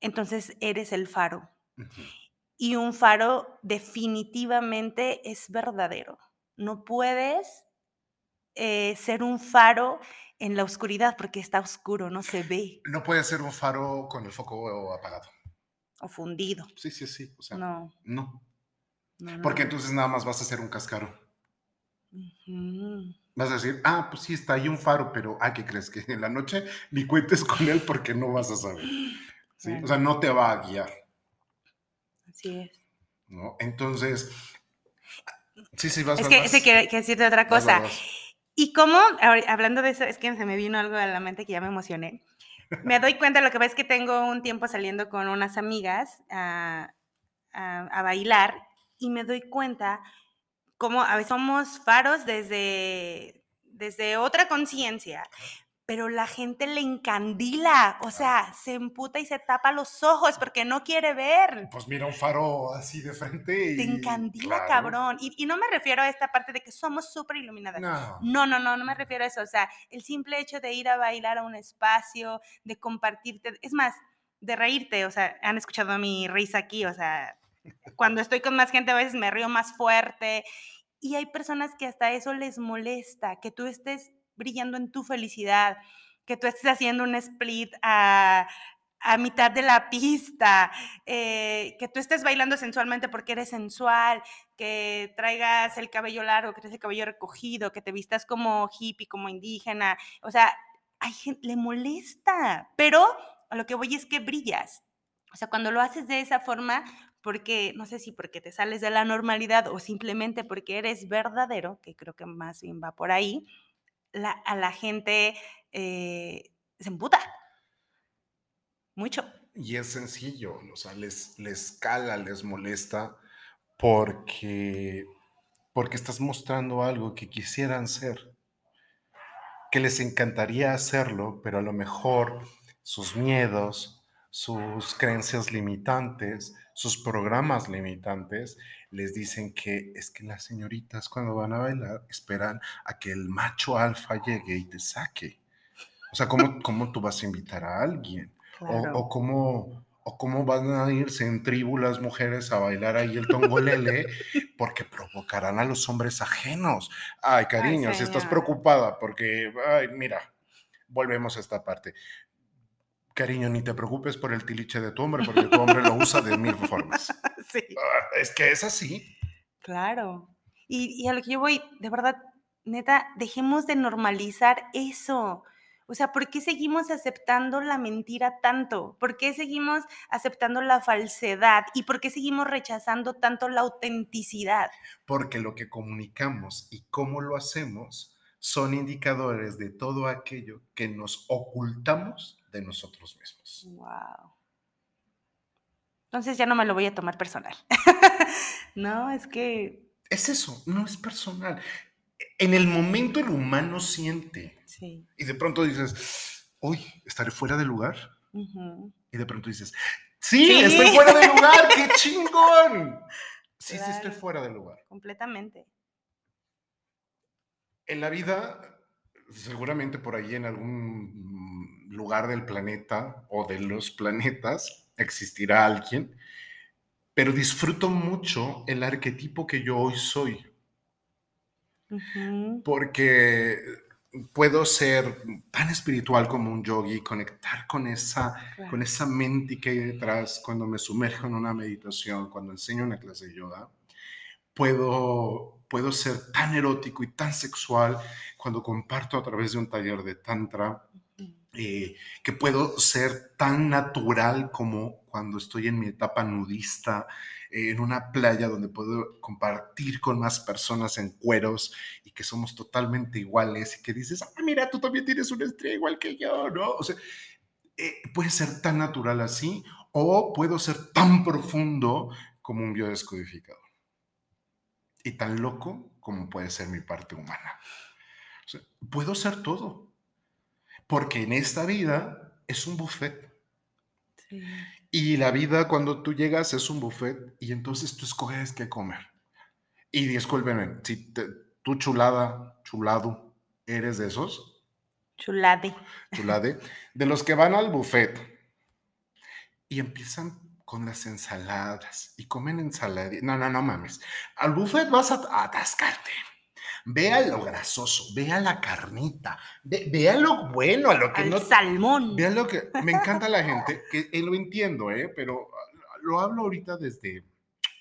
entonces eres el faro. Y un faro definitivamente es verdadero. No puedes eh, ser un faro en la oscuridad porque está oscuro, no se ve No puede ser un faro con el foco apagado. o fundido. Sí, sí, sí. O sea, no. No, no, no, Porque no. entonces nada más vas a ser un cascaro. Ujú. Vas a decir, ah, pues sí, está ahí un faro, pero, ah, ¿qué crees? Que en la noche ni cuentes con él porque no vas a saber. ¿sí? Claro. O sea, no te va a guiar. Así es. ¿no? Entonces, sí, sí, vas, Es vas, que, vas. quiere decirte otra cosa. vas. Y cómo, hablando de eso, es que se me vino algo a la mente que ya me emocioné. Me doy cuenta, lo que pasa es que tengo un tiempo saliendo con unas amigas a, a- a bailar y me doy cuenta cómo a veces somos faros desde, desde otra conciencia, pero la gente le encandila, o sea, se emputa y se tapa los ojos porque no quiere ver. Pues mira, un faro así de frente y... Te encandila, claro. cabrón. Y, y no me refiero a esta parte de que somos súper iluminadas. No. No, no, no, no me refiero a eso. O sea, el simple hecho de ir a bailar a un espacio, de compartirte, es más, de reírte. O sea, han escuchado mi risa aquí. O sea, cuando estoy con más gente a veces me río más fuerte. Y hay personas que hasta eso les molesta, que tú estés brillando en tu felicidad, que tú estés haciendo un split a, a mitad de la pista, eh, que tú estés bailando sensualmente porque eres sensual, que traigas el cabello largo, que traigas el cabello recogido, que te vistas como hippie, como indígena. O sea, hay gente, le molesta, pero a lo que voy es que brillas. O sea, cuando lo haces de esa forma, porque, no sé si porque te sales de la normalidad o simplemente porque eres verdadero, que creo que más bien va por ahí, a la gente eh, se emputa. Mucho. Y es sencillo, o sea, les, les cala, les molesta porque, porque estás mostrando algo que quisieran ser, que les encantaría hacerlo, pero a lo mejor sus miedos, sus creencias limitantes, sus programas limitantes, les dicen que es que las señoritas cuando van a bailar esperan a que el macho alfa llegue y te saque. O sea, ¿cómo, cómo tú vas a invitar a alguien? O, Claro. o cómo, o cómo van a irse en tribu las mujeres a bailar ahí el tongolele porque provocarán a los hombres ajenos. Ay, cariño, si estás preocupada porque, ay, mira, volvemos a esta parte. Cariño, ni te preocupes por el tiliche de tu hombre porque tu hombre lo usa de mil formas. sí. Ah, Es que es así. Claro. Y, y a lo que yo voy, de verdad, neta, dejemos de normalizar eso. O sea, ¿por qué seguimos aceptando la mentira tanto? ¿Por qué seguimos aceptando la falsedad? ¿Y por qué seguimos rechazando tanto la autenticidad? Porque lo que comunicamos y cómo lo hacemos son indicadores de todo aquello que nos ocultamos de nosotros mismos. Wow. Entonces ya no me lo voy a tomar personal. no, es que... Es eso, no es personal. En el momento el humano siente. Sí. Y de pronto dices, uy, estaré fuera de lugar. Y de pronto dices, sí, estoy fuera de lugar, qué chingón. Sí, sí, estoy fuera de lugar. Completamente. En la vida, seguramente por ahí en algún lugar del planeta o de los planetas, existirá alguien, pero disfruto mucho el arquetipo que yo hoy soy. Porque puedo ser tan espiritual como un yogi, conectar con esa, con esa mente que hay detrás cuando me sumerjo en una meditación, cuando enseño una clase de yoga. Puedo, puedo ser tan erótico y tan sexual cuando comparto a través de un taller de tantra. Eh, que puedo ser tan natural como cuando estoy en mi etapa nudista, eh, en una playa donde puedo compartir con más personas en cueros y que somos totalmente iguales y que dices, ah, mira, tú también tienes una estrella igual que yo, ¿no? O sea, eh, puede ser tan natural así o puedo ser tan profundo como un biodescodificador y tan loco como puede ser mi parte humana. puedo ser todo porque en esta vida es un buffet. Y la vida cuando tú llegas es un buffet y entonces tú escoges qué comer. Y discúlpenme, si tú chulada, chulado, eres de esos. Chulade. Chulade. De los que van al buffet y empiezan con las ensaladas y comen ensalada. No, no, no mames. Al buffet vas a atascarte. Vea lo grasoso, vea la carnita, vea lo bueno, a lo que Al salmón. Vea lo que me encanta la gente, que eh, lo entiendo, ¿eh? pero lo hablo ahorita desde.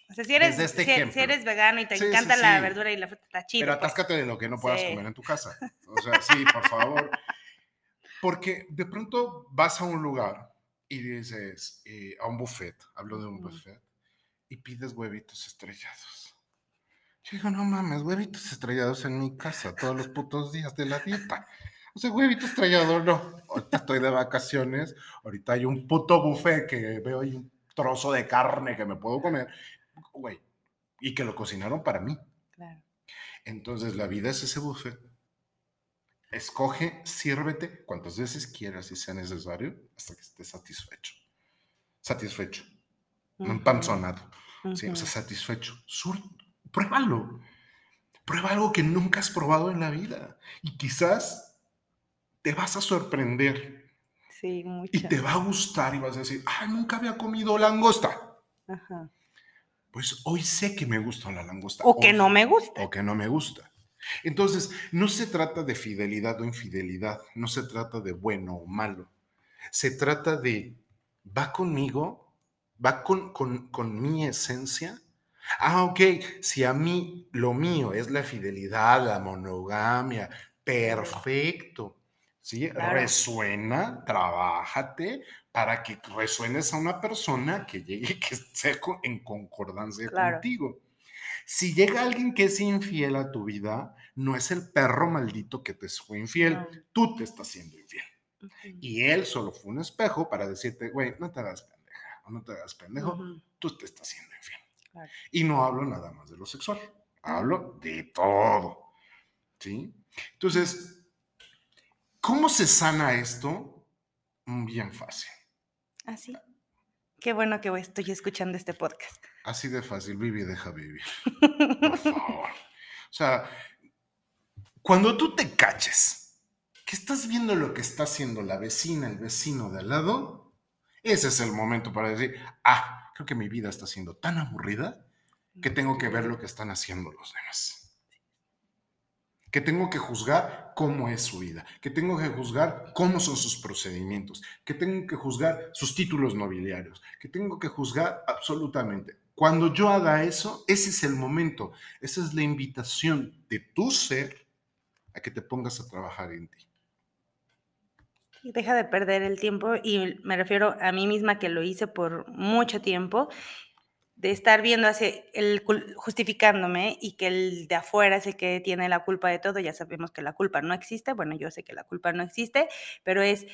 O sea, si eres, este si, eres vegano y te encanta la verdura y la fruta, está chido. Pero pues. atáscate de lo que no puedas comer en tu casa. O sea, sí, por favor. Porque de pronto vas a un lugar y dices, eh, a un buffet, hablo de un buffet, y pides huevitos estrellados digo, no mames, huevitos estrellados en mi casa todos los putos días de la dieta. O sea, huevito estrellado no. Ahorita estoy de vacaciones, ahorita hay un puto buffet que veo ahí un trozo de carne que me puedo comer, güey, y que lo cocinaron para mí. Claro. Entonces, la vida es ese buffet. Escoge, sírvete cuantas veces quieras si sea necesario hasta que estés satisfecho. Satisfecho. No empanzonado. Sí, o sea, satisfecho. Sur Pruébalo. Prueba algo que nunca has probado en la vida y quizás te vas a sorprender. Sí, mucho. Y te va a gustar y vas a decir, ah, nunca había comido langosta. Ajá. Pues hoy sé que me gusta la langosta. O que no me gusta. O que no me gusta. Entonces, no se trata de fidelidad o infidelidad, no se trata de bueno o malo. Se trata de, va conmigo, va con, con, con mi esencia Ah, ok, si a mí lo mío es la fidelidad, la monogamia, perfecto. ¿Sí? Resuena, trabájate para que resuenes a una persona que llegue, que esté en concordancia contigo. Si llega alguien que es infiel a tu vida, no es el perro maldito que te fue infiel, tú te estás siendo infiel. Y él solo fue un espejo para decirte, güey, no te hagas pendeja o no te hagas pendejo, tú te estás siendo infiel. Y no hablo nada más de lo sexual, hablo de todo. ¿Sí? Entonces, ¿cómo se sana esto? Mm, bien fácil. Así. ¿Ah, Qué bueno que estoy escuchando este podcast. Así de fácil, vive y deja vivir. Por favor. O sea, cuando tú te caches que estás viendo lo que está haciendo la vecina, el vecino de al lado, ese es el momento para decir, ah, creo que mi vida está siendo tan aburrida que tengo que ver lo que están haciendo los demás. Que tengo que juzgar cómo es su vida, que tengo que juzgar cómo son sus procedimientos, que tengo que juzgar sus títulos nobiliarios, que tengo que juzgar absolutamente. Cuando yo haga eso, ese es el momento, esa es la invitación de tu ser a que te pongas a trabajar en ti. Deja de perder el tiempo y me refiero a mí misma que lo hice por mucho tiempo, de estar viendo hacia el justificándome y que el de afuera es el que tiene la culpa de todo. Ya sabemos que la culpa no existe. Bueno, yo sé que la culpa no existe, pero es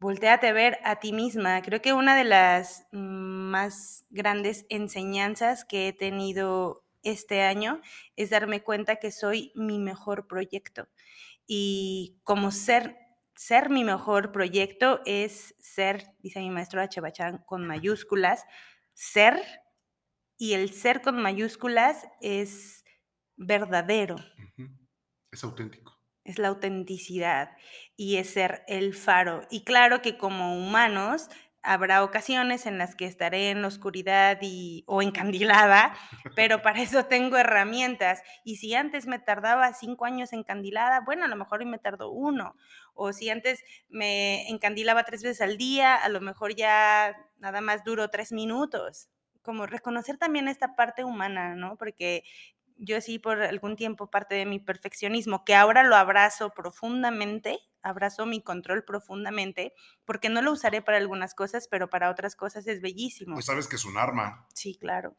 volteate a ver a ti misma. Creo que una de las más grandes enseñanzas que he tenido este año es darme cuenta que soy mi mejor proyecto. Y como ser ser mi mejor proyecto es ser, dice mi maestro H. Bachán, con mayúsculas, ser, y el ser con mayúsculas es verdadero. Es auténtico. Es la autenticidad y es ser el faro. Y claro que como humanos habrá ocasiones en las que estaré en oscuridad y, o encandilada, pero para eso tengo herramientas. Y si antes me tardaba cinco años encandilada, bueno, a lo mejor hoy me tardó uno. O si antes me encandilaba tres veces al día, a lo mejor ya nada más duro tres minutos. Como reconocer también esta parte humana, ¿no? Porque yo sí por algún tiempo parte de mi perfeccionismo, que ahora lo abrazo profundamente, abrazo mi control profundamente, porque no lo usaré para algunas cosas, pero para otras cosas es bellísimo. Pues sabes que es un arma. Sí, claro.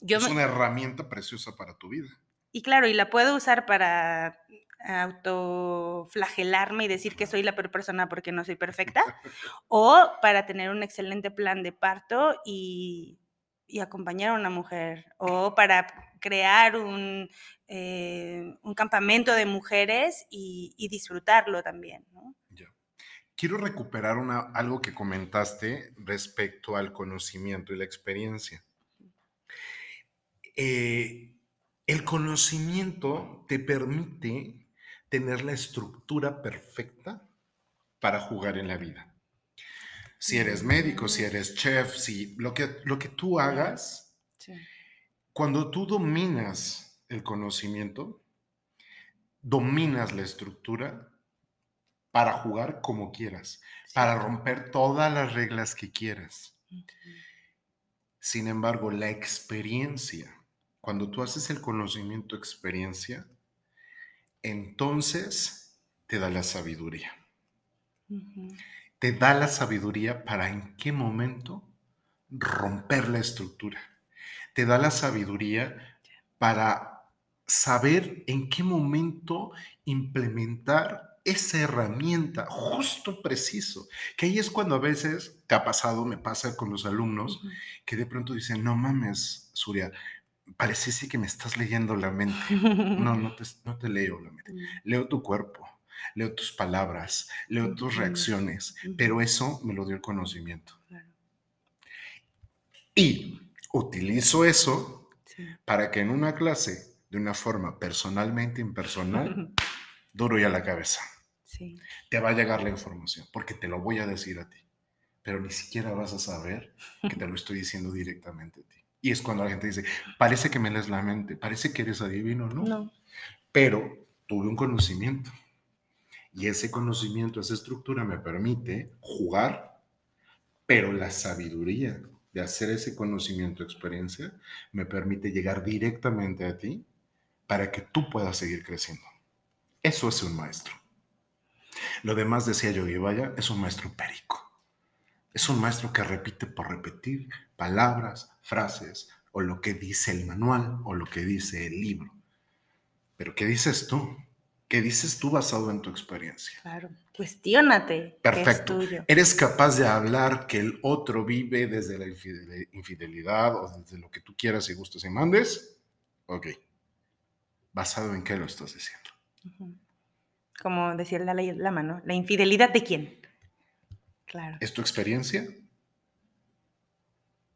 es una herramienta preciosa para tu vida. Y claro, y la puedo usar para autoflagelarme y decir que soy la peor persona porque no soy perfecta, o para tener un excelente plan de parto y, y acompañar a una mujer, o para crear un, eh, un campamento de mujeres y, disfrutarlo también. Quiero recuperar una, algo que comentaste respecto al conocimiento y la experiencia. Eh, el conocimiento te permite tener la estructura perfecta para jugar en la vida. Si eres médico, si eres chef, si lo que, lo que tú hagas, cuando tú dominas el conocimiento, dominas la estructura para jugar como quieras, para romper todas las reglas que quieras. Sin embargo, la experiencia, cuando tú haces el conocimiento experiencia, entonces te da la sabiduría. Te da la sabiduría para en qué momento romper la estructura. Te da la sabiduría para saber en qué momento implementar esa herramienta justo preciso, que ahí es cuando a veces, te ha pasado, me pasa con los alumnos, que de pronto dicen, no mames, Surya, parece que me estás leyendo la mente. No, no te, no te leo la mente. Leo tu cuerpo, leo tus palabras, leo tus reacciones, pero eso me lo dio el conocimiento. Y utilizo eso para que en una clase de una forma personalmente impersonal, duro y a la cabeza. Te va a llegar la información, porque te lo voy a decir a ti, pero ni siquiera vas a saber que te lo estoy diciendo directamente a ti. Y es cuando la gente dice, parece que me lees la mente, parece que eres adivino, ¿no? No. Pero tuve un conocimiento. Y ese conocimiento, esa estructura me permite jugar, pero la sabiduría de hacer ese conocimiento, experiencia, me permite llegar directamente a ti para que tú puedas seguir creciendo. Eso es un maestro. Lo demás, decía Yogi Vaya, es un maestro perico. Es un maestro que repite por repetir palabras, frases, o lo que dice el manual, o lo que dice el libro. Pero ¿qué dices tú? ¿Qué dices tú basado en tu experiencia? Claro, cuestiónate. Perfecto. ¿Eres capaz de hablar que el otro vive desde la infidelidad o desde lo que tú quieras y gustes y mandes? Ok basado en qué lo estás diciendo. Como decía la, la mano, ¿la infidelidad de quién? Claro. ¿Es tu experiencia?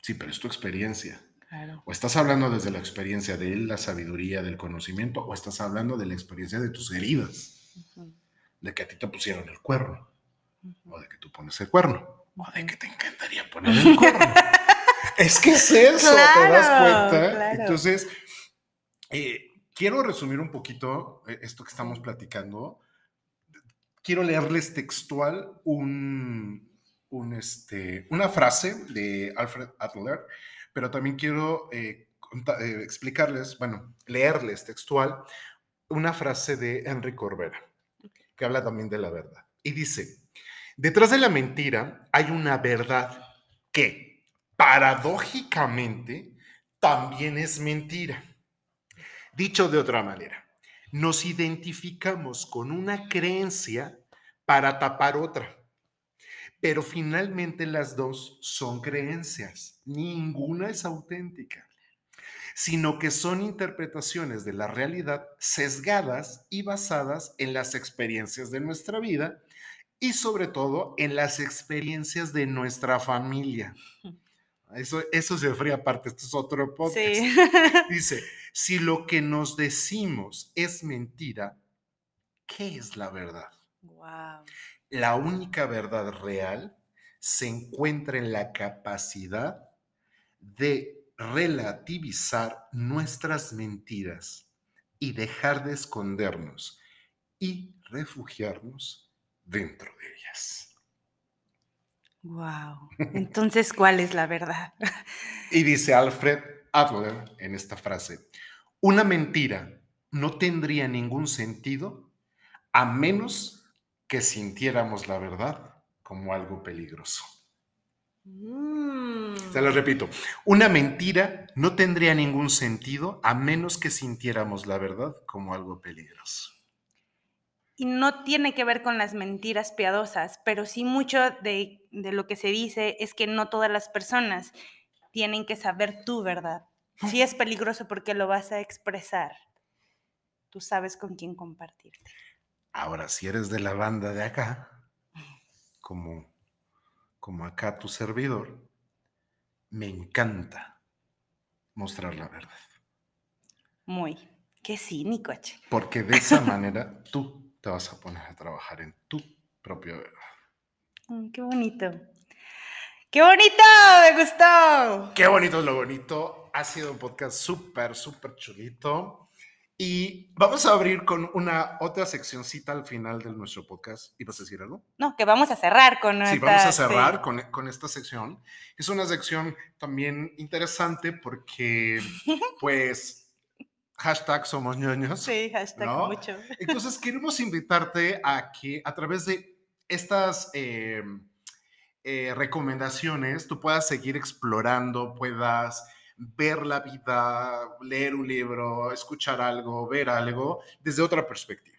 Sí, pero es tu experiencia. Claro. O estás hablando desde la experiencia de la sabiduría, del conocimiento, o estás hablando de la experiencia de tus heridas, de que a ti te pusieron el cuerno, o de que tú pones el cuerno, o de que te encantaría poner el cuerno. es que es eso, ¿te das cuenta? Entonces, eh, Quiero resumir un poquito eh, esto que estamos platicando. Quiero leerles textual un, este, una frase de Alfred Adler, pero también quiero eh, explicarles, bueno, leerles textual una frase de Henry Corbera, que habla también de la verdad. Y dice, Detrás de la mentira hay una verdad que, paradójicamente, también es mentira. Dicho de otra manera, nos identificamos con una creencia para tapar otra. Pero finalmente las dos son creencias. Ninguna es auténtica, sino que son interpretaciones de la realidad sesgadas y basadas en las experiencias de nuestra vida y sobre todo en las experiencias de nuestra familia. Eso, eso se fría aparte, esto es otro podcast. Dice, si lo que nos decimos es mentira, ¿qué es la verdad? Wow. La única verdad real se encuentra en la capacidad de relativizar nuestras mentiras y dejar de escondernos y refugiarnos dentro de ellas. Wow. Entonces, ¿cuál es la verdad? y dice Alfred Adler en esta frase, una mentira no tendría ningún sentido a menos que sintiéramos la verdad como algo peligroso. Mm. Se lo repito, una mentira no tendría ningún sentido a menos que sintiéramos la verdad como algo peligroso y no tiene que ver con las mentiras piadosas, pero sí mucho de, lo que se dice es que no todas las personas tienen que saber tu verdad. Si es peligroso porque lo vas a expresar, tú sabes con quién compartirte. Ahora, si eres de la banda de acá, como, como acá tu servidor, me encanta mostrar la verdad. Muy. Qué cínico, Porque de esa manera tú te vas a poner a trabajar en tu propia verdad. Mm, qué bonito. ¡Qué bonito! ¡Me gustó! Qué bonito es lo bonito. Ha sido un podcast súper, súper chulito. Y vamos a abrir con una otra seccioncita al final de nuestro podcast. ¿Y vas a decir algo? No, que vamos a cerrar con Sí, vamos a cerrar con, con, esta sección. Es una sección también interesante porque, pues, hashtag somos ñoños. Sí, hashtag mucho. Entonces queremos invitarte a que a través de estas eh, eh, recomendaciones tú puedas seguir explorando, puedas ver la vida, leer un libro, escuchar algo, ver algo desde otra perspectiva.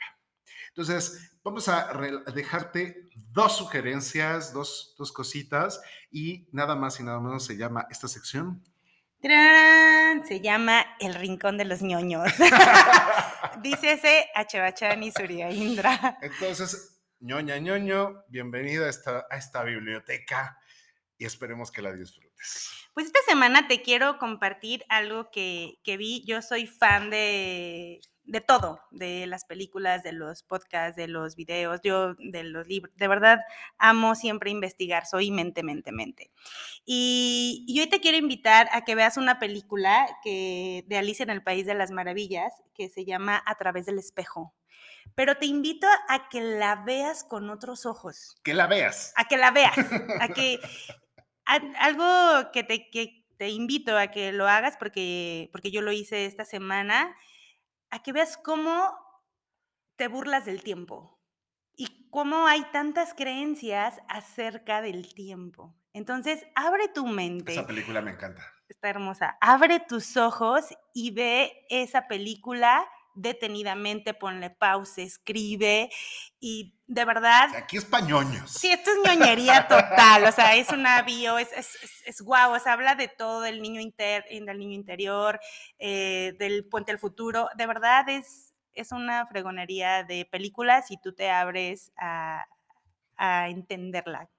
Entonces, vamos a dejarte dos sugerencias, dos, dos cositas y nada más y nada menos se llama esta sección se llama El Rincón de los ñoños. Dice ese Achebachani Surya Indra. Entonces, ñoña ñoño, bienvenida a esta, a esta biblioteca y esperemos que la disfrutes. Pues esta semana te quiero compartir algo que, que vi. Yo soy fan de, de todo, de las películas, de los podcasts, de los videos, yo de los libros. De verdad, amo siempre investigar, soy mente, mente, mente. Y, hoy te quiero invitar a que veas una película que, de Alicia en el País de las Maravillas que se llama A través del espejo. Pero te invito a que la veas con otros ojos. Que la veas. A que la veas. A que algo que te, que te invito a que lo hagas porque, porque yo lo hice esta semana a que veas cómo te burlas del tiempo y cómo hay tantas creencias acerca del tiempo. Entonces, abre tu mente. Esa película me encanta. Está hermosa. Abre tus ojos y ve esa película detenidamente, ponle pausa, escribe y de verdad... Aquí es pañoños. Sí, esto es ñoñería total, o sea, es una bio, es, es, es, guau, o sea, habla de todo, del niño, inter, del niño interior, eh, del puente al futuro, de verdad es, es una fregonería de películas y tú te abres a, a entenderla.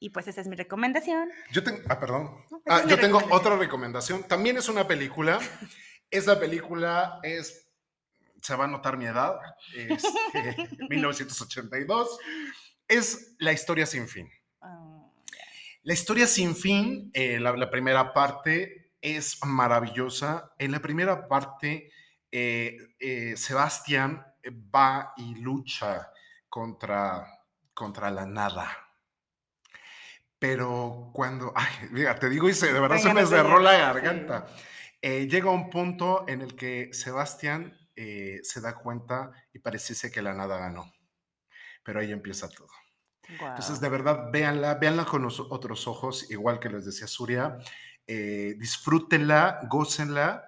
Y pues esa es mi recomendación. Yo tengo, ah, perdón. ah, yo tengo otra recomendación. También es una película. Esa película es se va a notar mi edad, este, 1982, es La historia sin fin. Oh, la historia sin fin, eh, la, primera parte es maravillosa. En la primera parte, eh, eh, Sebastián va y lucha contra, contra la nada. Pero cuando, ay, mira, te digo, y de verdad se me cerró la garganta. llega un punto en el que Sebastián eh, se da cuenta y parece que la nada ganó. Pero ahí empieza todo. Entonces, de verdad, véanla, véanla con los otros ojos, igual que les decía Surya. Eh, disfrútenla, gócenla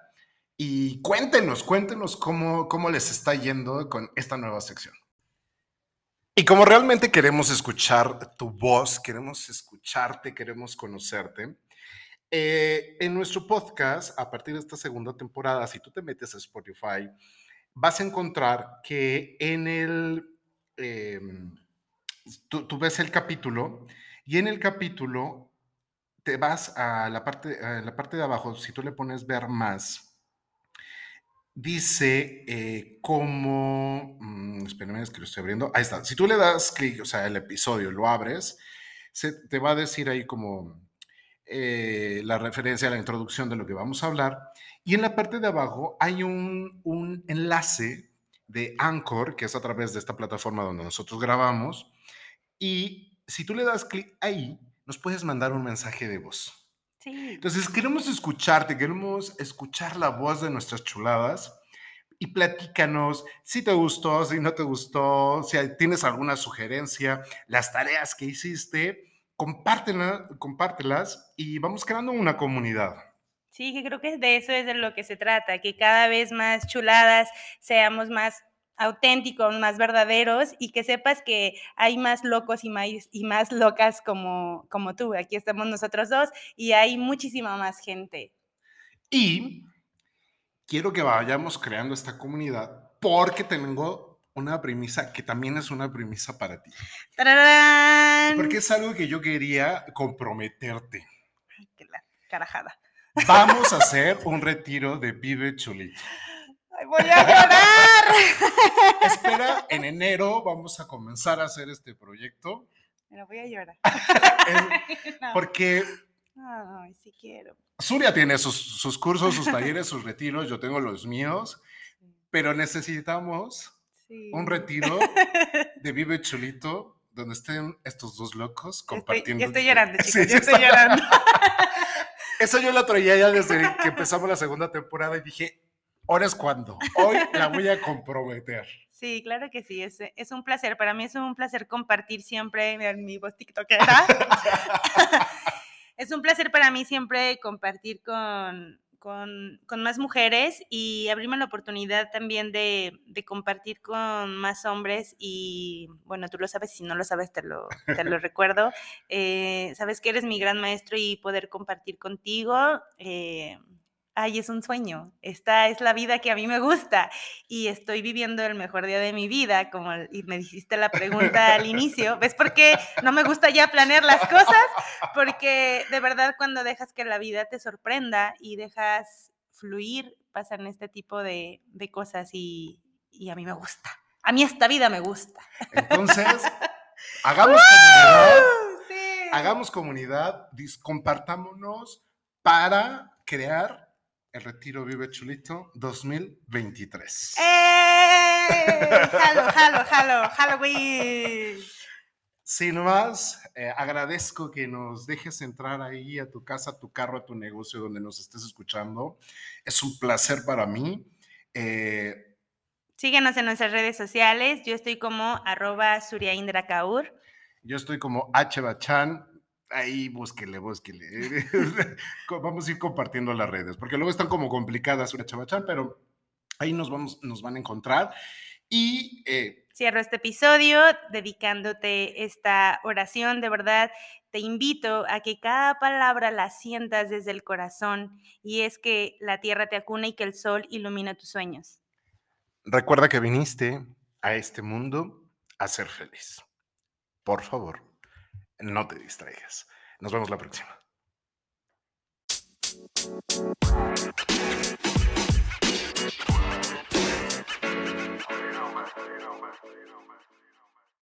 y cuéntenos, cuéntenos cómo, cómo les está yendo con esta nueva sección. Y como realmente queremos escuchar tu voz, queremos escucharte, queremos conocerte, eh, en nuestro podcast, a partir de esta segunda temporada, si tú te metes a Spotify, vas a encontrar que en el... Em, tú, ves el capítulo y en el capítulo te vas a la parte, la parte de abajo, si tú le pones ver más, dice eh, cómo, mm, espérame, es que lo estoy abriendo, ahí está, si tú le das clic, o sea, el episodio, lo abres, te va a decir ahí como eh, la referencia a la introducción de lo que vamos a hablar, y en la parte de abajo hay un, un enlace de Anchor, que es a través de esta plataforma donde nosotros grabamos, y si tú le das clic ahí, nos puedes mandar un mensaje de voz. Sí. Entonces, queremos escucharte, queremos escuchar la voz de nuestras chuladas y platícanos si te gustó, si no te gustó, si tienes alguna sugerencia, las tareas que hiciste, compártelas, compártelas y vamos creando una comunidad. Sí, que creo que de eso es de lo que se trata, que cada vez más chuladas seamos más auténticos, más verdaderos y que sepas que hay más locos y más, y más locas como, como tú. Aquí estamos nosotros dos y hay muchísima más gente. Y quiero que vayamos creando esta comunidad porque tengo una premisa que también es una premisa para ti. Porque es algo que yo quería comprometerte. Ay, qué la carajada. Vamos a hacer un retiro de Vive Chulito voy a llorar. Espera, en enero vamos a comenzar a hacer este proyecto. Pero voy a llorar. Porque... Ay, sí quiero. Surya tiene sus, cursos, sus talleres, sus retiros, yo tengo los míos, pero necesitamos un retiro de Vive Chulito donde estén estos dos locos compartiendo. Estoy, estoy llorando, chicos, yo estoy llorando. Eso yo lo traía ya desde que empezamos la segunda temporada y dije, ahora es cuando. Hoy la voy a comprometer. Sí, claro que sí, es, es un placer. Para mí es un placer compartir siempre en mi voz tiktokera. es un placer para mí siempre compartir con, con, con, más mujeres y abrirme la oportunidad también de, de, compartir con más hombres y bueno, tú lo sabes, si no lo sabes te lo, te lo recuerdo. Eh, sabes que eres mi gran maestro y poder compartir contigo. Eh, ay, es un sueño, esta es la vida que a mí me gusta y estoy viviendo el mejor día de mi vida, como y me hiciste la pregunta al inicio, ¿ves por qué no me gusta ya planear las cosas? Porque de verdad cuando dejas que la vida te sorprenda y dejas fluir, pasan este tipo de, cosas y, a mí me gusta. A mí esta vida me gusta. Entonces, hagamos comunidad. Hagamos comunidad, compartámonos para crear el Retiro Vive Chulito 2023. ¡Eh! ¡Jalo, jalo, jalo! ¡Halloween! Sin más, eh, agradezco que nos dejes entrar ahí a tu casa, a tu carro, a tu negocio, donde nos estés escuchando. Es un placer para mí. Eh, Síguenos en nuestras redes sociales. Yo estoy como arroba Kaur. Yo estoy como hbachan ahí búsquele, búsquele. vamos a ir compartiendo las redes, porque luego están como complicadas una chavachán, pero ahí nos, vamos, nos van a encontrar. Y eh, cierro este episodio dedicándote esta oración. De verdad, te invito a que cada palabra la sientas desde el corazón y es que la tierra te acuna y que el sol ilumina tus sueños. Recuerda que viniste a este mundo a ser feliz. Por favor no te distraigas. Nos vemos la próxima.